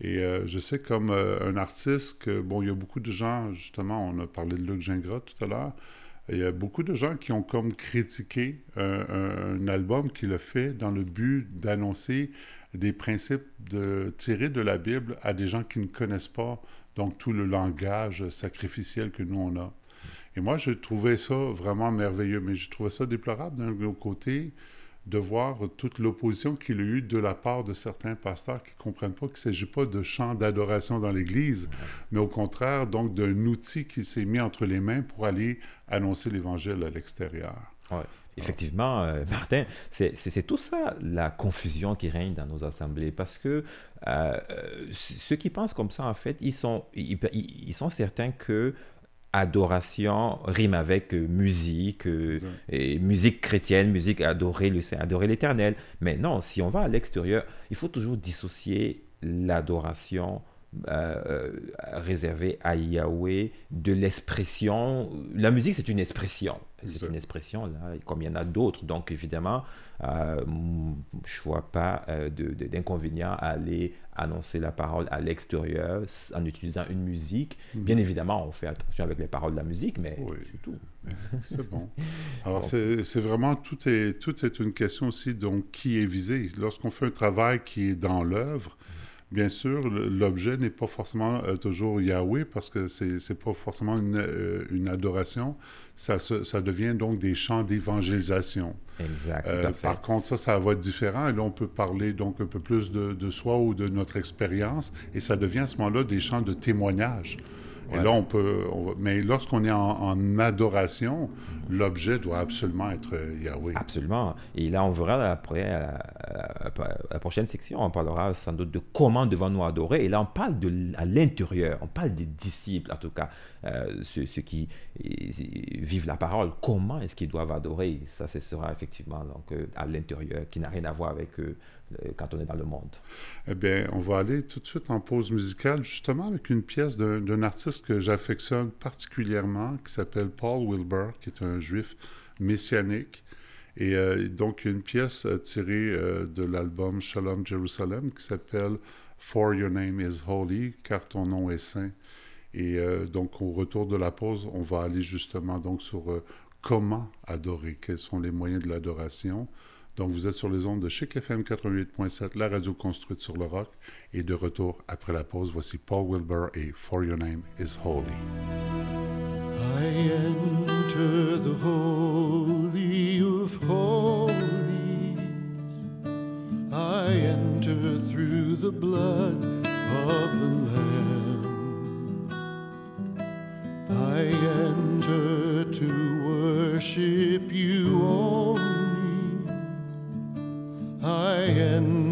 Et euh, je sais comme euh, un artiste que, bon, il y a beaucoup de gens, justement, on a parlé de Luc Gingras tout à l'heure, il y a beaucoup de gens qui ont comme critiqué un, album qu'il a fait dans le but d'annoncer des principes tirés de la Bible à des gens qui ne connaissent pas donc tout le langage sacrificiel que nous on a. Et moi, je trouvais ça vraiment merveilleux, mais je trouvais ça déplorable d'un côté de voir toute l'opposition qu'il a eue de la part de certains pasteurs qui ne comprennent pas qu'il ne s'agit pas de chant d'adoration dans l'Église, mais au contraire, donc, d'un outil qui s'est mis entre les mains pour aller annoncer l'Évangile à l'extérieur. Ouais. Effectivement, euh, Martin, c'est tout ça la confusion qui règne dans nos assemblées. Parce que euh, ceux qui pensent comme ça, en fait, ils sont, ils, ils sont certains que adoration rime avec euh, musique, euh, et musique chrétienne, musique adorer le adorer l'éternel. Mais non, si on va à l'extérieur, il faut toujours dissocier l'adoration euh, réservée à Yahweh de l'expression. La musique, c'est une expression. C'est une expression, là, comme il y en a d'autres. Donc, évidemment, euh, je ne vois pas euh, d'inconvénient à aller annoncer la parole à l'extérieur en utilisant une musique. -hmm. Bien évidemment, on fait attention avec les paroles de la musique, mais oui. c'est tout. C'est bon. Alors, c'est vraiment, tout est, tout est une question aussi, donc, qui est visé. Lorsqu'on fait un travail qui est dans l'œuvre, Bien sûr, l'objet n'est pas forcément euh, toujours Yahweh parce que c'est n'est pas forcément une, euh, une adoration. Ça, ça, devient donc des chants d'évangélisation. Exact. Euh, par contre, ça, ça va être différent. Et là, on peut parler donc un peu plus de, de soi ou de notre expérience. Et ça devient à ce moment-là des chants de témoignage. Et là, on peut. On mais lorsqu'on est en, en adoration, l'objet doit absolument être Yahweh. Absolument. Et là, on verra après, à, à, à, la prochaine section, on parlera sans doute de comment devons-nous adorer. Et là, on parle de à l'intérieur, on parle des disciples, en tout cas, euh, ceux, ceux, qui vivent la parole. Comment est-ce qu'ils doivent adorer? Ça, ce sera effectivement donc, euh, à l'intérieur, qui n'a rien à voir avec euh, quand on est dans le monde. Eh bien, on va aller tout de suite en pause musicale, justement avec une pièce d'un artiste que j'affectionne particulièrement, qui s'appelle Paul Wilbur, qui est un juif messianique. Et euh, donc, une pièce euh, tirée euh, de l'album Shalom Jerusalem qui s'appelle For Your Name is Holy, car ton nom est saint. Et donc, au retour de la pause, on va aller justement donc sur comment adorer, quels sont les moyens de l'adoration. Donc, vous êtes sur les ondes de Chic FM 88.7, la radio construite sur le rock. Et de retour après la pause, voici Paul Wilbur et For Your Name is Holy. I enter the holy of holies. I enter through the blood of the Lamb. I enter to worship you only. I enter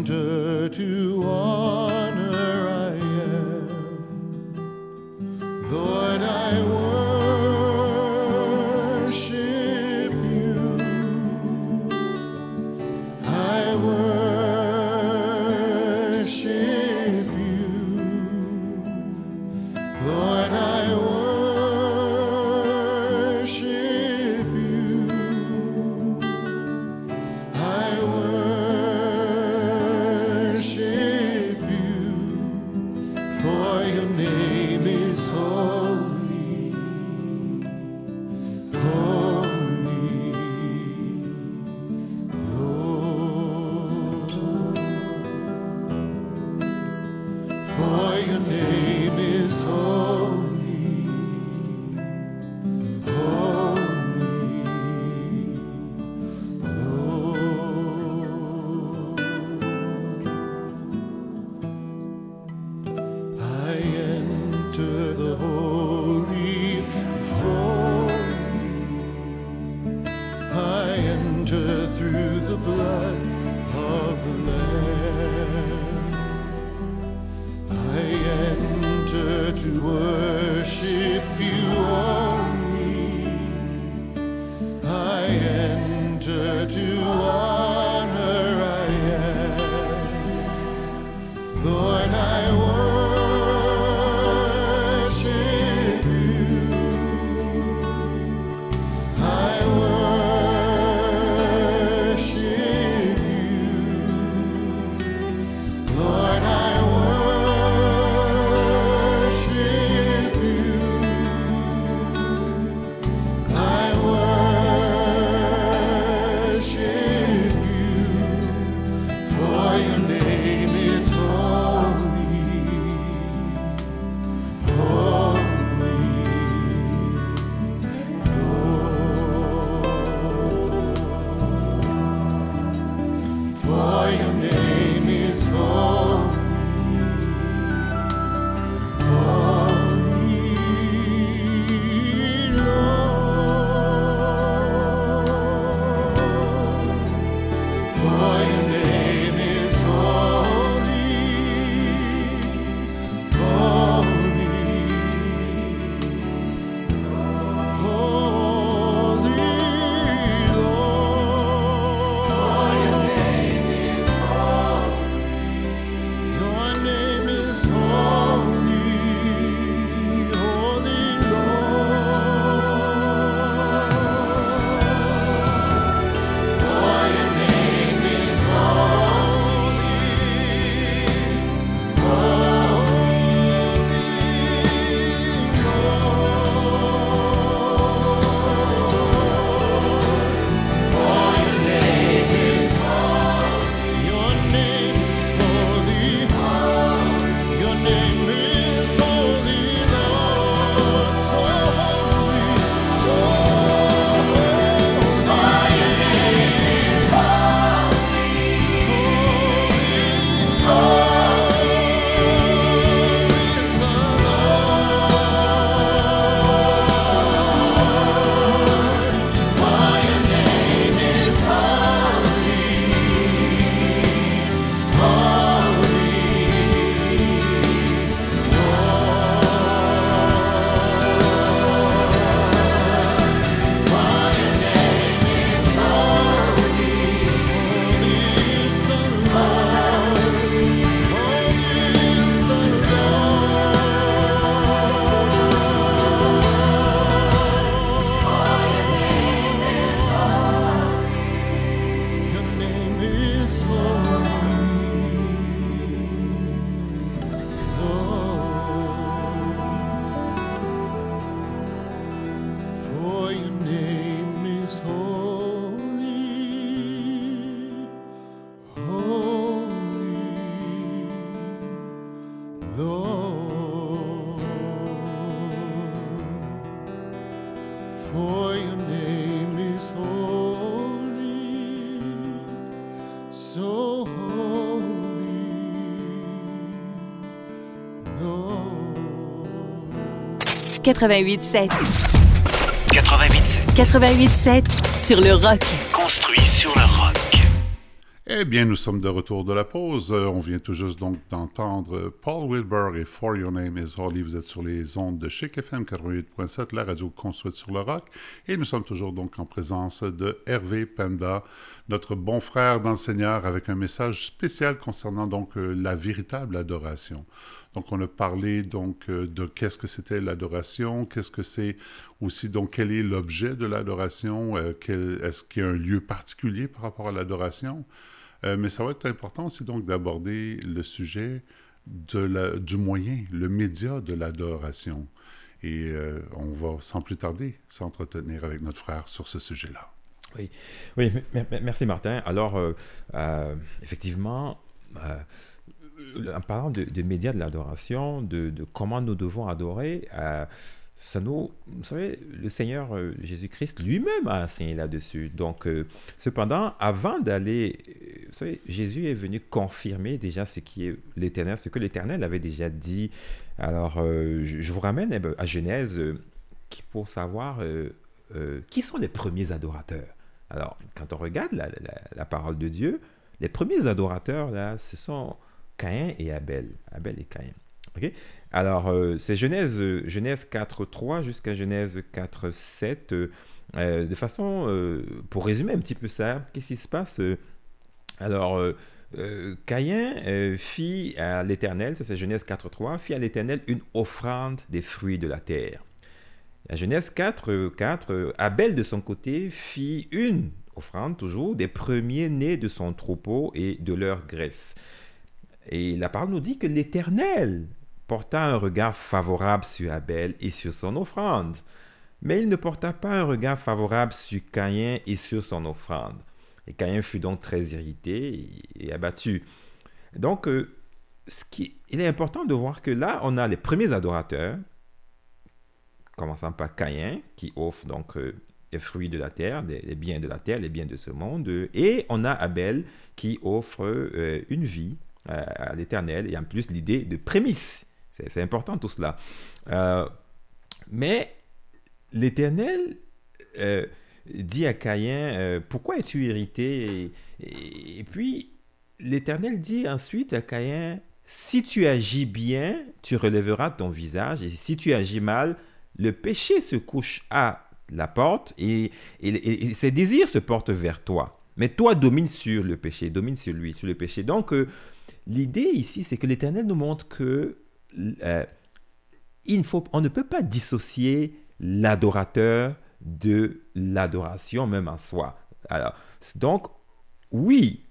88.7. 88.7. 88.7 sur le rock. Eh bien, nous sommes de retour de la pause. Euh, On vient tout juste donc d'entendre Paul Wilbur et For Your Name is Holy. Vous êtes sur les ondes de Chic FM 88.7, la radio construite sur le rock. Et nous sommes toujours donc en présence de Hervé Penda, notre bon frère dans le Seigneur, avec un message spécial concernant donc euh, la véritable adoration. Donc, on a parlé donc euh, de qu'est-ce que c'était l'adoration, qu'est-ce que c'est aussi donc quel est l'objet de l'adoration, est-ce qu'il y a un lieu particulier par rapport à l'adoration. Euh, mais ça va être important aussi donc d'aborder le sujet de la- du moyen, le média de l'adoration. Et euh, on va sans plus tarder s'entretenir avec notre frère sur ce sujet-là. Oui, oui merci Martin. Alors, euh, effectivement, en parlant de, de médias de l'adoration, de, comment nous devons adorer, vous savez, le Seigneur euh, Jésus-Christ lui-même a enseigné là-dessus. Donc, euh, cependant, avant d'aller, euh, vous savez, Jésus est venu confirmer déjà ce qui est l'Éternel, ce que l'Éternel avait déjà dit. Alors, je, vous ramène eh ben, à Genèse qui, pour savoir qui sont les premiers adorateurs. Alors, quand on regarde la, la- la parole de Dieu, les premiers adorateurs, là, ce sont Caïn et Abel. Abel et Caïn. OK? Alors, euh, c'est Genèse, euh, Genèse 4.3 jusqu'à Genèse 4.7. euh, euh, de façon, euh, pour résumer un petit peu ça, qu'est-ce qui se passe Alors, Caïn fit à l'Éternel, ça c'est Genèse 4.3, fit à l'Éternel une offrande des fruits de la terre. À Genèse 4, euh, 4, euh, Abel de son côté fit une offrande toujours des premiers-nés de son troupeau et de leur graisse. Et la parole nous dit que l'Éternel porta un regard favorable sur Abel et sur son offrande. Mais il ne porta pas un regard favorable sur Caïn et sur son offrande. Et Caïn fut donc très irrité et, abattu. Donc, euh, il est important de voir que là, on a les premiers adorateurs, commençant par Caïn, qui offre donc euh, les fruits de la terre, les, biens de la terre, les biens de ce monde, et on a Abel qui offre euh, une vie à l'éternel, et en plus l'idée de prémisse. C'est important tout cela. Euh, mais l'éternel euh, dit à Caïn, euh, pourquoi es-tu irrité? Et, puis l'éternel dit ensuite à Caïn, si tu agis bien, tu relèveras ton visage, et si tu agis mal, le péché se couche à la porte et, et- ses désirs se portent vers toi. Mais toi domine sur le péché, domine sur lui, sur le péché. Donc l'idée ici, c'est que l'Éternel nous montre que euh, il faut, on ne peut pas dissocier l'adorateur de l'adoration même en soi. Alors, donc, oui,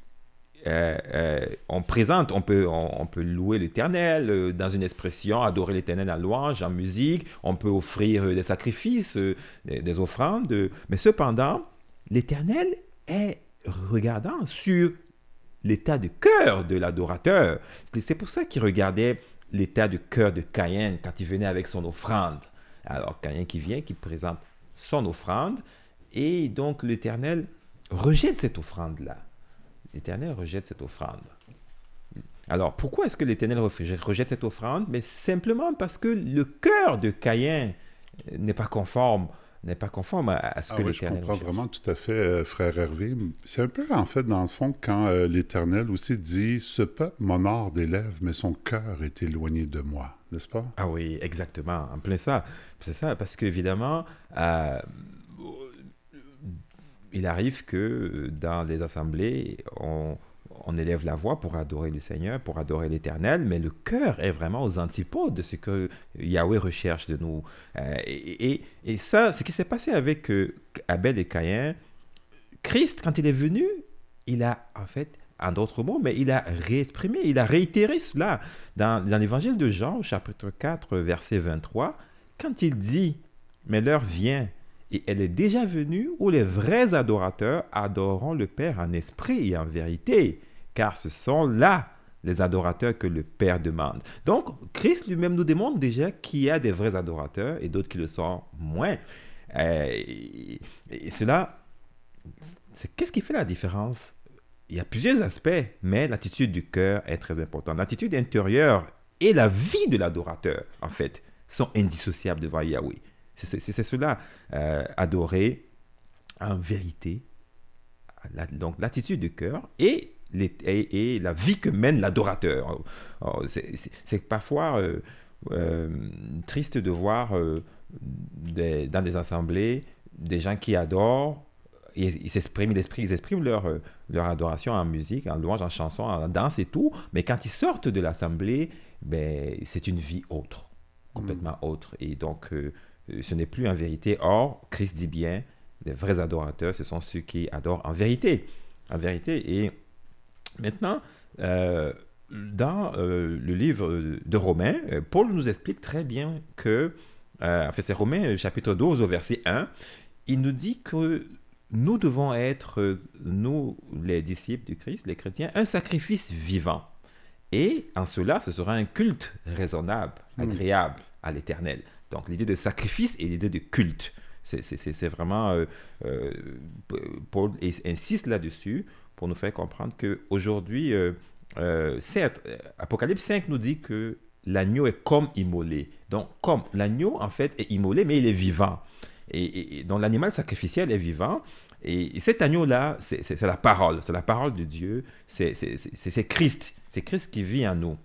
euh, euh, on présente, on peut, on, peut louer l'Éternel dans une expression, adorer l'Éternel en louange, en musique, on peut offrir des sacrifices, des, des offrandes, mais cependant, l'Éternel est regardant sur l'état de cœur de l'adorateur. C'est pour ça qu'il regardait l'état de cœur de Caïn quand il venait avec son offrande. Alors Caïn qui vient, qui présente son offrande, et donc l'Éternel rejette cette offrande-là. L'Éternel rejette cette offrande. Alors pourquoi est-ce que l'Éternel rejette cette offrande? Mais simplement parce que le cœur de Caïn n'est pas conforme, n'est pas conforme à, à ce Ah que oui, je l'Éternel comprends recherche. vraiment tout à fait, euh, frère Hervé. C'est un peu, en fait, dans le fond, quand euh, l'Éternel aussi dit « Ce peuple m'honore des lèvres, mais son cœur est éloigné de moi. » N'est-ce pas? Ah oui, exactement, en plein ça. C'est ça, parce qu'évidemment, euh, il arrive que euh, dans les assemblées, on, on élève la voix pour adorer le Seigneur, pour adorer l'Éternel, mais le cœur est vraiment aux antipodes de ce que Yahweh recherche de nous. Euh, et, ça, ce qui s'est passé avec euh, Abel et Caïn, Christ, quand il est venu, il a en fait, en d'autres mots, mais il a réexprimé, il a réitéré cela dans, dans l'évangile de Jean, chapitre 4, verset 23, quand il dit Mais l'heure vient, et elle est déjà venue, où les vrais adorateurs adoreront le Père en esprit et en vérité, car ce sont là les adorateurs que le Père demande. Donc, Christ lui-même nous démontre déjà qu'il y a des vrais adorateurs et d'autres qui le sont moins. Euh, et, cela, qu'est-ce qui fait la différence? Il y a plusieurs aspects, mais l'attitude du cœur est très importante. L'attitude intérieure et la vie de l'adorateur, en fait, sont indissociables devant Yahweh. C'est cela, euh, adorer en vérité, donc l'attitude du cœur et, les- et, et la vie que mène l'adorateur. Oh, C'est c'est- parfois euh, euh, triste de voir euh, des- dans des assemblées des gens qui adorent, ils ils s'expriment, ils expriment, ils expriment leur, leur adoration en musique, en louange, en chanson, en danse et tout, mais quand ils sortent de l'assemblée, ben, c'est une vie autre, complètement autre. Et donc, ce n'est plus en vérité. Or, Christ dit bien, les vrais adorateurs, ce sont ceux qui adorent en vérité. En vérité. Et maintenant, euh, dans euh, le livre de Romains, euh, Paul nous explique très bien que, euh, en fait, c'est Romains chapitre 12 au verset 1, il nous dit que nous devons être, nous, les disciples du Christ, les chrétiens, un sacrifice vivant. Et en cela, ce sera un culte raisonnable, agréable à l'éternel. Donc l'idée de sacrifice et l'idée de culte. C'est- vraiment... euh, Paul is- insiste là-dessus pour nous faire comprendre qu'aujourd'hui, euh, euh, certes, euh, Apocalypse 5 nous dit que l'agneau est comme immolé. Donc, comme l'agneau, en fait, est immolé, mais il est vivant. Et, et- donc, l'animal sacrificiel est vivant. Et, et cet agneau-là, c'est la parole. C'est la parole de Dieu. C'est Christ. C'est Christ qui vit en nous.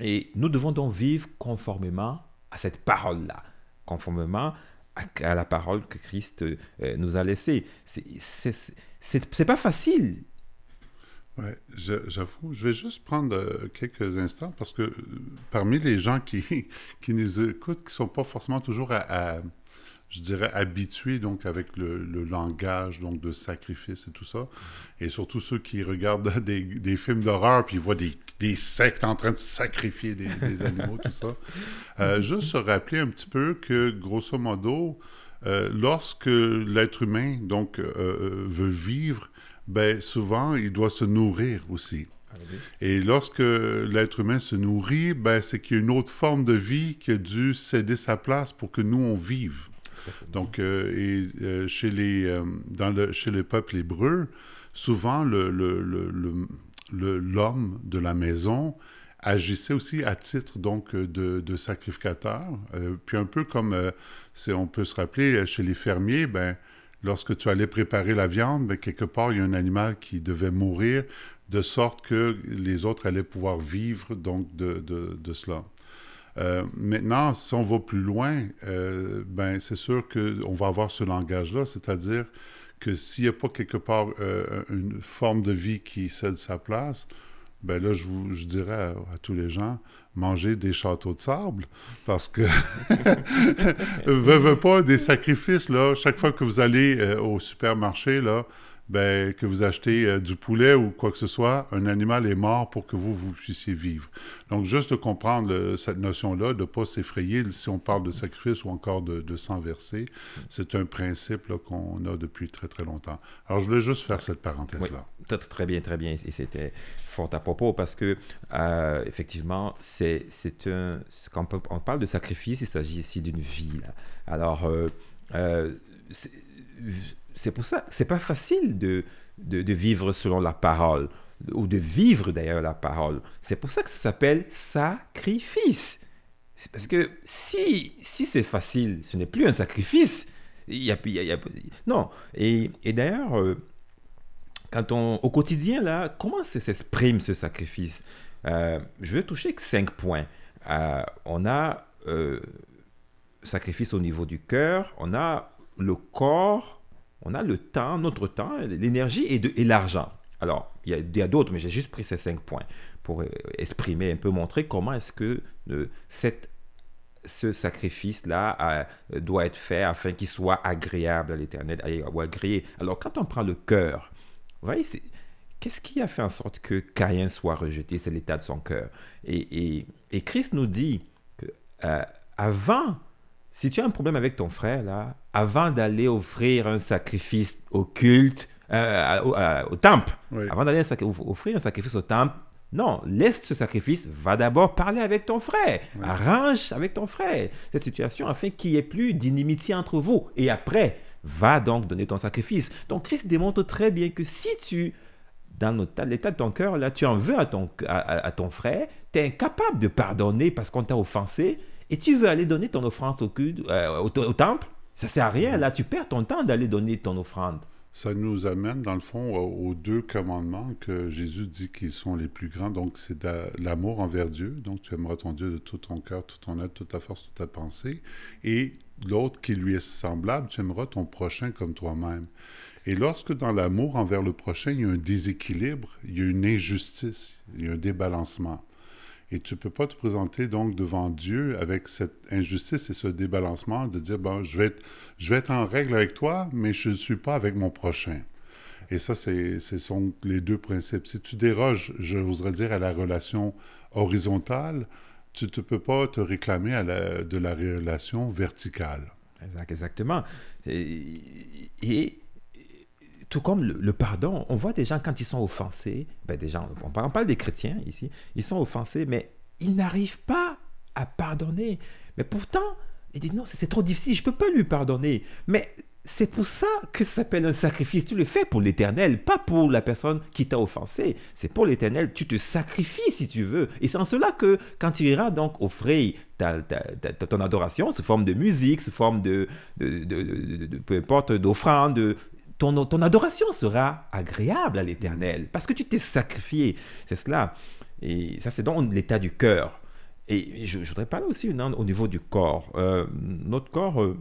Et nous devons donc vivre conformément à cette parole-là, conformément à, à la parole que Christ euh, nous a laissée. C'est- C'est pas facile. Je- j'avoue, je vais juste prendre euh, quelques instants parce que euh, parmi les gens qui, qui nous écoutent, qui ne sont pas forcément toujours à, à, je dirais, habitués donc avec le, le langage donc de sacrifice et tout ça, et surtout ceux qui regardent des, des films d'horreur puis voient des, des sectes en train de sacrifier des, des animaux, tout ça. Euh, juste se rappeler un petit peu que grosso modo, euh, lorsque l'être humain donc euh, euh, veut vivre, ben souvent il doit se nourrir aussi. Et lorsque l'être humain se nourrit, ben, c'est qu'il y a une autre forme de vie qui a dû céder sa place pour que nous, on vive. Donc, euh, et, euh, chez, les, euh, dans le, chez le peuple hébreu, souvent, le, le, le, le- l'homme de la maison agissait aussi à titre donc de, de sacrificateur. Euh, puis un peu comme, euh, on peut se rappeler, euh, chez les fermiers, ben, lorsque tu allais préparer la viande, ben, quelque part, il y a un animal qui devait mourir, de sorte que les autres allaient pouvoir vivre donc de, de, de cela. Euh, maintenant, si on va plus loin, euh, ben, c'est sûr qu'on va avoir ce langage-là, c'est-à-dire que s'il n'y a pas quelque part euh, une forme de vie qui cède sa place, ben là, je, dirais à, tous les gens, mangez des châteaux de sable, parce que, veux, veux pas, des sacrifices, là, chaque fois que vous allez euh, au supermarché, là, ben, que vous achetez euh, du poulet ou quoi que ce soit, un animal est mort pour que vous, vous puissiez vivre. Donc, juste de comprendre le- cette notion-là, de ne pas s'effrayer si on parle de sacrifice ou encore de, sang versé, c'est un principe qu'on a depuis très, très longtemps. Alors, je voulais juste faire cette parenthèse-là. Très, très bien, très bien. Et c'était fort à propos parce que, euh, effectivement, c'est un. Quand on parle de sacrifice, il s'agit ici d'une vie. Alors, euh, euh, c'est pour ça, c'est pas facile de, de, vivre selon la parole ou de vivre d'ailleurs la parole. C'est pour ça que ça s'appelle sacrifice. Parce que si, si c'est facile, ce n'est plus un sacrifice. Il y a, non. Et, et d'ailleurs, quand on, au quotidien, là, comment s'exprime ce sacrifice? Euh, Je vais toucher que cinq points. Euh, on a euh, sacrifice au niveau du cœur, on a le corps, on a le temps, notre temps, l'énergie et, l'argent. Alors, il y a, d'autres, mais j'ai juste pris ces cinq points pour euh, exprimer, un peu montrer comment est-ce que ce sacrifice-là doit être fait afin qu'il soit agréable à l'Éternel ou agréé. Alors, quand on prend le cœur, vous voyez, c'est- qu'est-ce qui a fait en sorte que Caïn soit rejeté? C'est l'état de son cœur. Et, et- et Christ nous dit que euh, avant, si tu as un problème avec ton frère, là, avant d'aller offrir un sacrifice au culte, euh, au, temple, Oui. avant d'aller offrir un sacrifice au temple, non, laisse ce sacrifice, va d'abord parler avec ton frère, arrange avec ton frère cette situation afin qu'il n'y ait plus d'inimitié entre vous. Et après, va donc donner ton sacrifice. Donc Christ démontre très bien que si tu, dans l'état de ton cœur, là, tu en veux à ton, à, ton frère, tu es incapable de pardonner parce qu'on t'a offensé, et tu veux aller donner ton offrande au, euh, au, au temple, ça sert à rien. Là, tu perds ton temps d'aller donner ton offrande. Ça nous amène, dans le fond, aux deux commandements que Jésus dit qu'ils sont les plus grands. Donc, c'est l'amour envers Dieu. Donc, tu aimeras ton Dieu de tout ton cœur, tout ton être, toute ta force, toute ta pensée. Et l'autre qui lui est semblable, tu aimeras ton prochain comme toi-même. Et lorsque dans l'amour envers le prochain, il y a un déséquilibre, il y a une injustice, il y a un débalancement. Et tu ne peux pas te présenter donc devant Dieu avec cette injustice et ce débalancement de dire, bon, je vais être, je vais être en règle avec toi, mais je ne suis pas avec mon prochain. Et ça, ce sont les deux principes. Si tu déroges, je voudrais dire, à la relation horizontale, tu ne peux pas te réclamer de la relation verticale. Exact, exactement. Et, tout comme le, pardon, on voit des gens quand ils sont offensés, ben des on parle, des chrétiens ici, ils sont offensés, mais ils n'arrivent pas à pardonner. Mais pourtant, ils disent non, c'est trop difficile, je ne peux pas lui pardonner. Mais c'est pour ça que ça s'appelle un sacrifice. Tu le fais pour l'éternel, pas pour la personne qui t'a offensé. C'est pour l'éternel. Tu te sacrifies si tu veux. Et c'est en cela que quand tu iras donc offrir ta, ton adoration sous forme de musique, sous forme de, peu importe, d'offrande, de- ton, ton adoration sera agréable à l'éternel parce que tu t'es sacrifié. C'est cela. Et ça, c'est donc l'état du cœur. Et je, voudrais parler aussi au niveau du corps. Euh, notre corps, euh,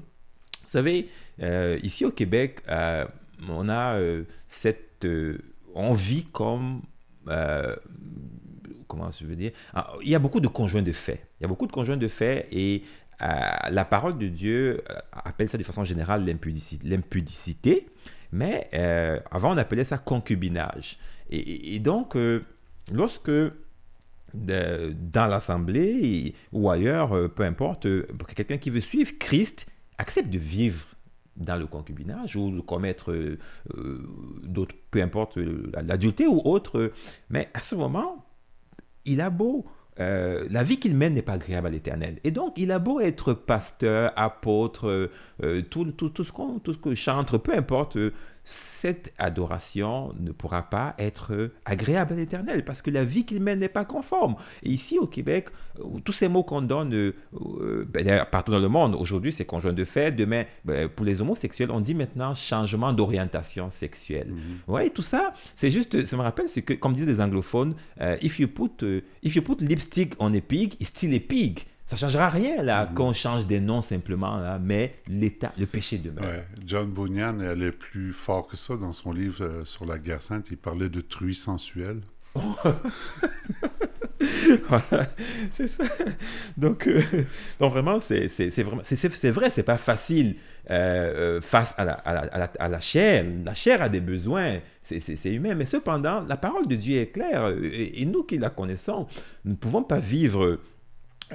vous savez, euh, ici au Québec, euh, on a euh, cette. on vit comme. comment je veux dire Ah, Il y a beaucoup de conjoints de fait. Il y a beaucoup de conjoints de fait et la parole de Dieu appelle ça de façon générale l'impudici- l'impudicité, mais avant on appelait ça concubinage. Et, donc, lorsque dans l'assemblée ou ailleurs, peu importe, quelqu'un qui veut suivre Christ accepte de vivre dans le concubinage ou de commettre euh, euh, d'autres, peu importe euh, l'adulté ou autre. Mais à ce moment, il a beau la vie qu'il mène n'est pas agréable à l'éternel. Et donc, il a beau être pasteur, apôtre, tout, tout, tout, ce qu'on, que chantre, peu importe, cette adoration ne pourra pas être agréable à l'éternel parce que la vie qu'il mène n'est pas conforme. Et ici, au Québec, euh, tous ces mots qu'on donne euh, euh, ben, partout dans le monde, aujourd'hui, c'est conjoint de fait. Demain, ben, pour les homosexuels, on dit maintenant changement d'orientation sexuelle. Ouais, tout ça, c'est juste, ça me rappelle ce que, comme disent les anglophones, euh, if, you put, if you put lipstick on a pig, it's still a pig. Ça changera rien là qu'on change des noms simplement là, mais l'état, le péché demeure. Ouais. John Bunyan allait plus fort que ça dans son livre euh, sur la guerre sainte. Il parlait de truie sensuelle. Voilà, c'est ça. Donc, euh, donc vraiment, c'est c'est- c'est vraiment, c'est- c'est c'est vrai, c'est pas facile euh, face à la, à, la, à la- à la chair. La chair a des besoins, c'est c'est- c'est humain. Mais cependant, la parole de Dieu est claire et, et nous qui la connaissons, nous ne pouvons pas vivre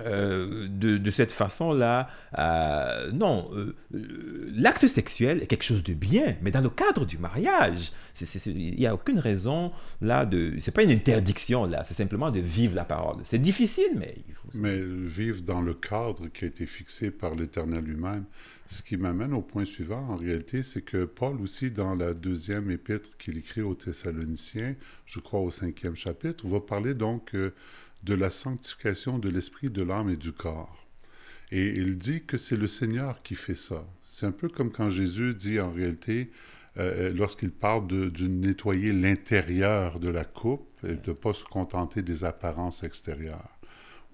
euh, de, cette façon-là. euh, non, euh, l'acte sexuel est quelque chose de bien, mais dans le cadre du mariage, il n'y a aucune raison là de. C'est pas une interdiction là, c'est simplement de vivre la parole. C'est difficile, mais. Mais vivre dans le cadre qui a été fixé par l'Éternel lui-même. Ce qui m'amène au point suivant, en réalité, c'est que Paul aussi, dans la deuxième épître qu'il écrit aux Thessaloniciens, je crois au cinquième chapitre, va parler donc de la sanctification de l'esprit, de l'âme et du corps. Et il dit que c'est le Seigneur qui fait ça. C'est un peu comme quand Jésus dit en réalité, euh, lorsqu'il parle de, de nettoyer l'intérieur de la coupe et de ne pas se contenter des apparences extérieures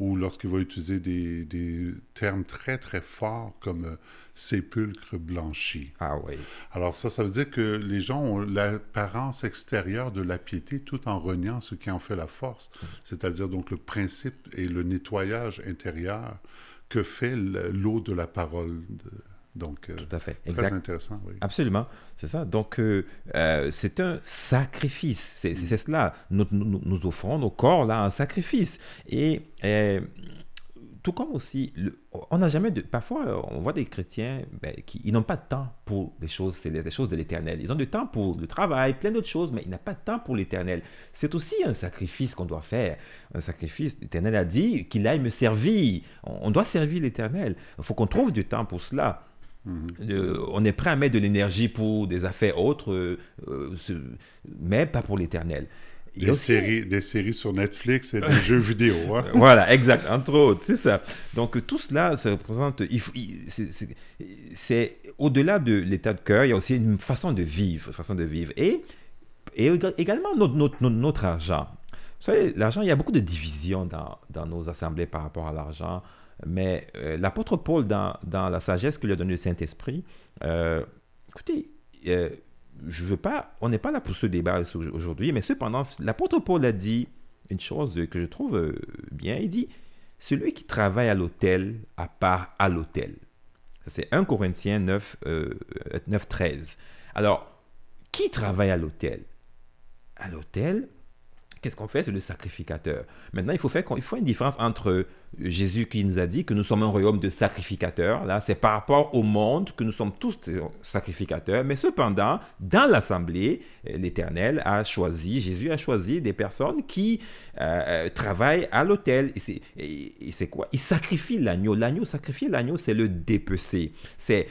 ou lorsqu'il va utiliser des, des termes très très forts comme euh, sépulcre blanchi. Ah oui. Alors ça, ça veut dire que les gens ont l'apparence extérieure de la piété tout en reniant ce qui en fait la force, c'est-à-dire donc le principe et le nettoyage intérieur que fait le- l'eau de la parole. de- Donc, euh, Tout à fait. très intéressant, oui. Absolument, c'est ça. Donc, euh, euh, c'est un sacrifice. C'est c'est cela. Nous, nous, nous offrons nos corps là en sacrifice. Et tout comme aussi, le- on n'a jamais de. Parfois, on voit des chrétiens ben, qui ils n'ont pas de temps pour les choses, c'est les, les choses de l'éternel. Ils ont du temps pour le travail, plein d'autres choses, mais ils n'ont pas de temps pour l'éternel. C'est aussi un sacrifice qu'on doit faire. Un sacrifice. L'éternel a dit qu'il aille me servir. On, on doit servir l'éternel. Il faut qu'on trouve du temps pour cela. Euh, on est prêt à mettre de l'énergie pour des affaires autres, euh, euh, mais pas pour l'éternel. Des, aussi- séries, des séries sur Netflix et des jeux vidéo. hein. voilà, exact, entre autres, c'est ça. Donc tout cela, ça représente, c'est- au-delà de l'état de cœur, il y a aussi une façon de vivre, une façon de vivre. Et, et éga- également notre, notre, notre- notre argent. Vous savez, l'argent, il y a beaucoup de divisions dans, dans nos assemblées par rapport à l'argent. Mais euh, l'apôtre Paul, dans, dans la sagesse que lui a donnée le Saint-Esprit, euh, écoutez, euh, je veux pas, on n'est pas là pour ce débat aujourd'hui, mais cependant, l'apôtre Paul a dit une chose que je trouve bien. Il dit Celui qui travaille à l'hôtel a part à l'hôtel. Ça, c'est 1 Corinthiens 9, euh, 9, 13. Alors, qui travaille à l'hôtel À l'hôtel, qu'est-ce qu'on fait? C'est le sacrificateur. Maintenant, il faut faire il faut une différence entre Jésus qui nous a dit que nous sommes un royaume de sacrificateurs. Là, c'est par rapport au monde que nous sommes tous euh, sacrificateurs. Mais cependant, dans l'assemblée, euh, l'Éternel a choisi, Jésus a choisi des personnes qui euh, euh, travaillent à l'autel. Et c'est- quoi? Il sacrifie l'agneau. L'agneau, sacrifier l'agneau, c'est le dépecer. C'est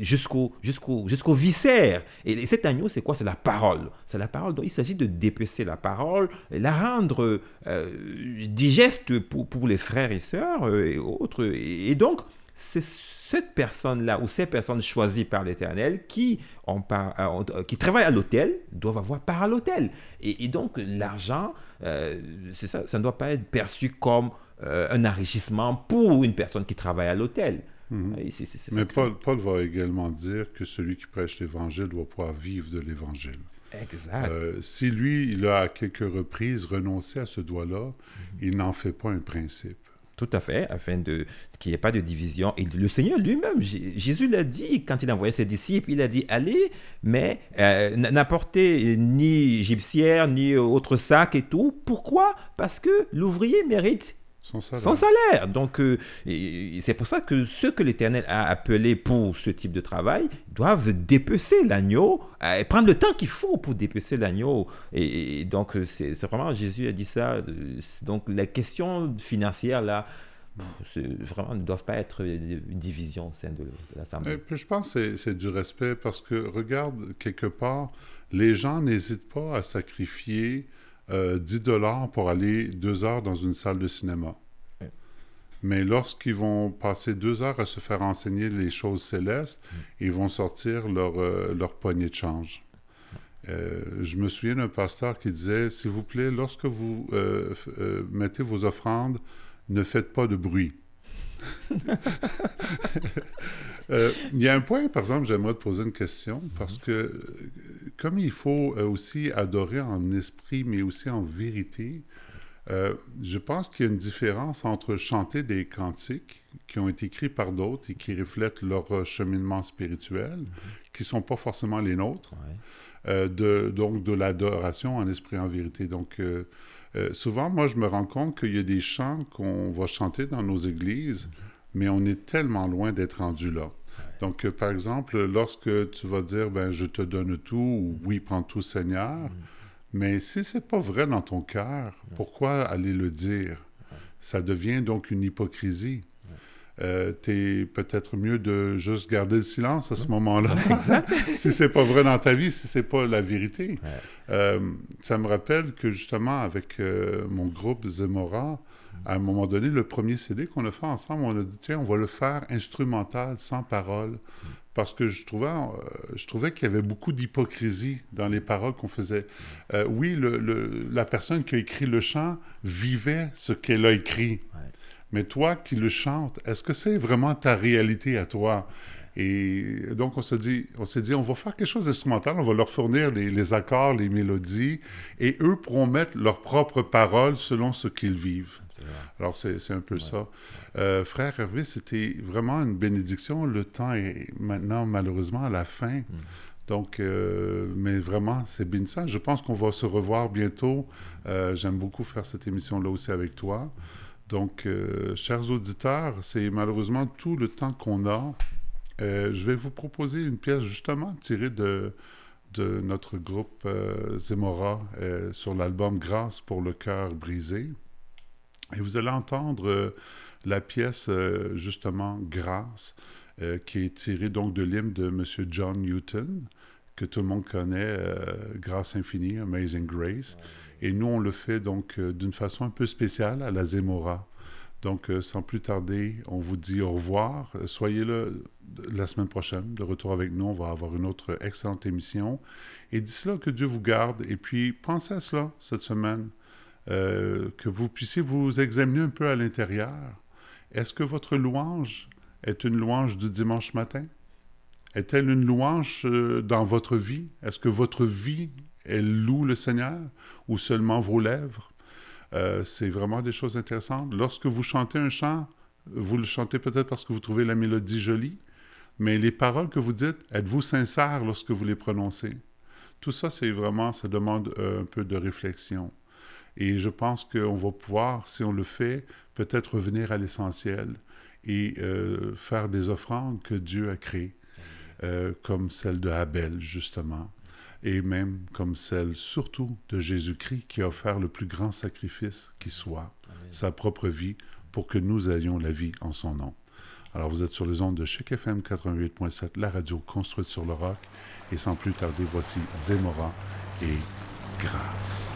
jusqu'au jusqu'au viscère. Et, et cet agneau, c'est quoi? C'est la parole. C'est la parole. Donc, il s'agit de dépecer la parole, la rendre euh, digeste pour, pour les frères et sœurs euh, et autres. Et, et donc, c'est cette personne-là ou ces personnes choisies par l'Éternel qui, ont par- euh, ont- euh, qui travaillent à l'hôtel doivent avoir part à l'hôtel. Et, et donc, l'argent, euh, ça, ça ne doit pas être perçu comme euh, un enrichissement pour une personne qui travaille à l'hôtel. C'est Mais ça Paul, Paul va également dire que celui qui prêche l'Évangile doit pouvoir vivre de l'Évangile. Exact. Euh, si lui, il a à quelques reprises renoncé à ce doigt-là, Mhm. il n'en fait pas un principe. Tout à fait, afin de qu'il n'y ait pas de division. Et le Seigneur lui-même, J- Jésus l'a dit quand il a envoyé ses disciples, il a dit allez, mais euh, n'apportez ni gypsière, ni autre sac et tout. Pourquoi? Parce que l'ouvrier mérite Son salaire. Donc, euh, c'est pour ça que ceux que l'Éternel a appelés pour ce type de travail doivent dépecer l'agneau, euh, et prendre le temps qu'il faut pour dépecer l'agneau. Et, et donc, euh, c'est vraiment, Jésus a dit ça. Donc, les questions financières, là, vraiment ne doivent pas être une division au sein de, Et l'Assemblée. puis je pense que c'est du respect parce que, regarde, quelque part, les gens n'hésitent pas à sacrifier euh, 10 dollars pour aller deux heures dans une salle de cinéma. Ouais. Mais lorsqu'ils vont passer deux heures à se faire enseigner les choses célestes, ils vont sortir leur, euh, leur poignée de change. Euh, je me souviens d'un pasteur qui disait, s'il vous plaît, lorsque vous euh, euh, mettez vos offrandes, ne faites pas de bruit. Euh, Il y a un point, par exemple, j'aimerais te poser une question, parce que euh, comme il faut euh, aussi adorer en esprit, mais aussi en vérité, euh, je pense qu'il y a une différence entre chanter des cantiques qui ont été écrits par d'autres et qui reflètent leur euh, cheminement spirituel, qui ne sont pas forcément les nôtres, Ouais. euh, de, donc de l'adoration en esprit en vérité. Donc, euh, souvent, moi, je me rends compte qu'il y a des chants qu'on va chanter dans nos églises, mais on est tellement loin d'être rendu là. Donc, euh, par exemple, lorsque tu vas dire, ben, je te donne tout, ou oui, prends tout, Seigneur, mais si c'est pas vrai dans ton cœur, pourquoi aller le dire? Ça devient donc une hypocrisie. Euh, T'es peut-être mieux de juste garder le silence à ce moment-là. si c'est pas vrai dans ta vie, si c'est pas la vérité. Euh, ça me rappelle que justement, avec euh, mon groupe Zemora, à un moment donné, le premier CD qu'on a fait ensemble, on a dit, tiens, on va le faire instrumental, sans parole, parce que je trouvais, euh, je trouvais qu'il y avait beaucoup d'hypocrisie dans les paroles qu'on faisait. Euh, oui, le- le- la personne qui a écrit le chant vivait ce qu'elle a écrit. Ouais. Mais toi qui le chantes, est-ce que c'est vraiment ta réalité à toi? Et donc, on s'est dit, on s'est dit, on va faire quelque chose d'instrumental, on va leur fournir les, les accords, les mélodies, et eux pourront mettre leurs propres paroles selon ce qu'ils vivent. Alors, c'est un peu ça. Euh, frère Hervé, c'était vraiment une bénédiction. Le temps est maintenant, malheureusement, à la fin. Donc, euh, mais vraiment, c'est bénissant. Je pense qu'on va se revoir bientôt. Euh, J'aime beaucoup faire cette émission-là aussi avec toi. Donc, chers auditeurs, c'est malheureusement tout le temps qu'on a. Je vais vous proposer une pièce justement tirée de, de notre groupe Zemora sur l'album Grâce pour le cœur brisé. Et vous allez entendre euh, la pièce euh, justement Grâce, euh, qui est tirée donc de l'hymne de M. John Newton, que tout le monde connaît, Grâce infinie, Amazing Grace. Et nous, on le fait donc d'une façon un peu spéciale à la Zemora. Donc, sans plus tarder, on vous dit au revoir. Soyez là la semaine prochaine, de retour avec nous. On va avoir une autre excellente émission. Et d'ici là, que Dieu vous garde. Et puis, pensez à cela cette semaine. Euh, que vous puissiez vous examiner un peu à l'intérieur. Est-ce que votre louange est une louange du dimanche matin? Est-elle une louange euh, dans votre vie? Est-ce que votre vie, elle loue le Seigneur ou seulement vos lèvres? Euh, c'est vraiment des choses intéressantes. Lorsque vous chantez un chant, vous le chantez peut-être parce que vous trouvez la mélodie jolie, mais les paroles que vous dites, êtes-vous sincère lorsque vous les prononcez? Tout ça, c'est vraiment, ça demande un peu de réflexion. Et je pense qu'on va pouvoir, si on le fait, peut-être revenir à l'essentiel et euh, faire des offrandes que Dieu a créées, euh, comme celle de Abel, justement, et même comme celle surtout de Jésus-Christ qui a offert le plus grand sacrifice qui soit, sa propre vie, pour que nous ayons la vie en son nom. Alors vous êtes sur les ondes de Chic FM 88.7, la radio construite sur le roc, et sans plus tarder, voici Zemora et. Grâce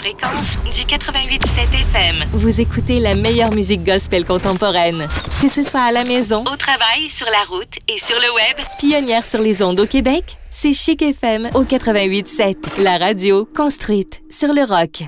fréquence du 88.7 FM. Vous écoutez la meilleure musique gospel contemporaine. Que ce soit à la maison, au travail, sur la route et sur le web, pionnière sur les ondes au Québec, c'est Chic FM au 88.7, la radio construite sur le rock.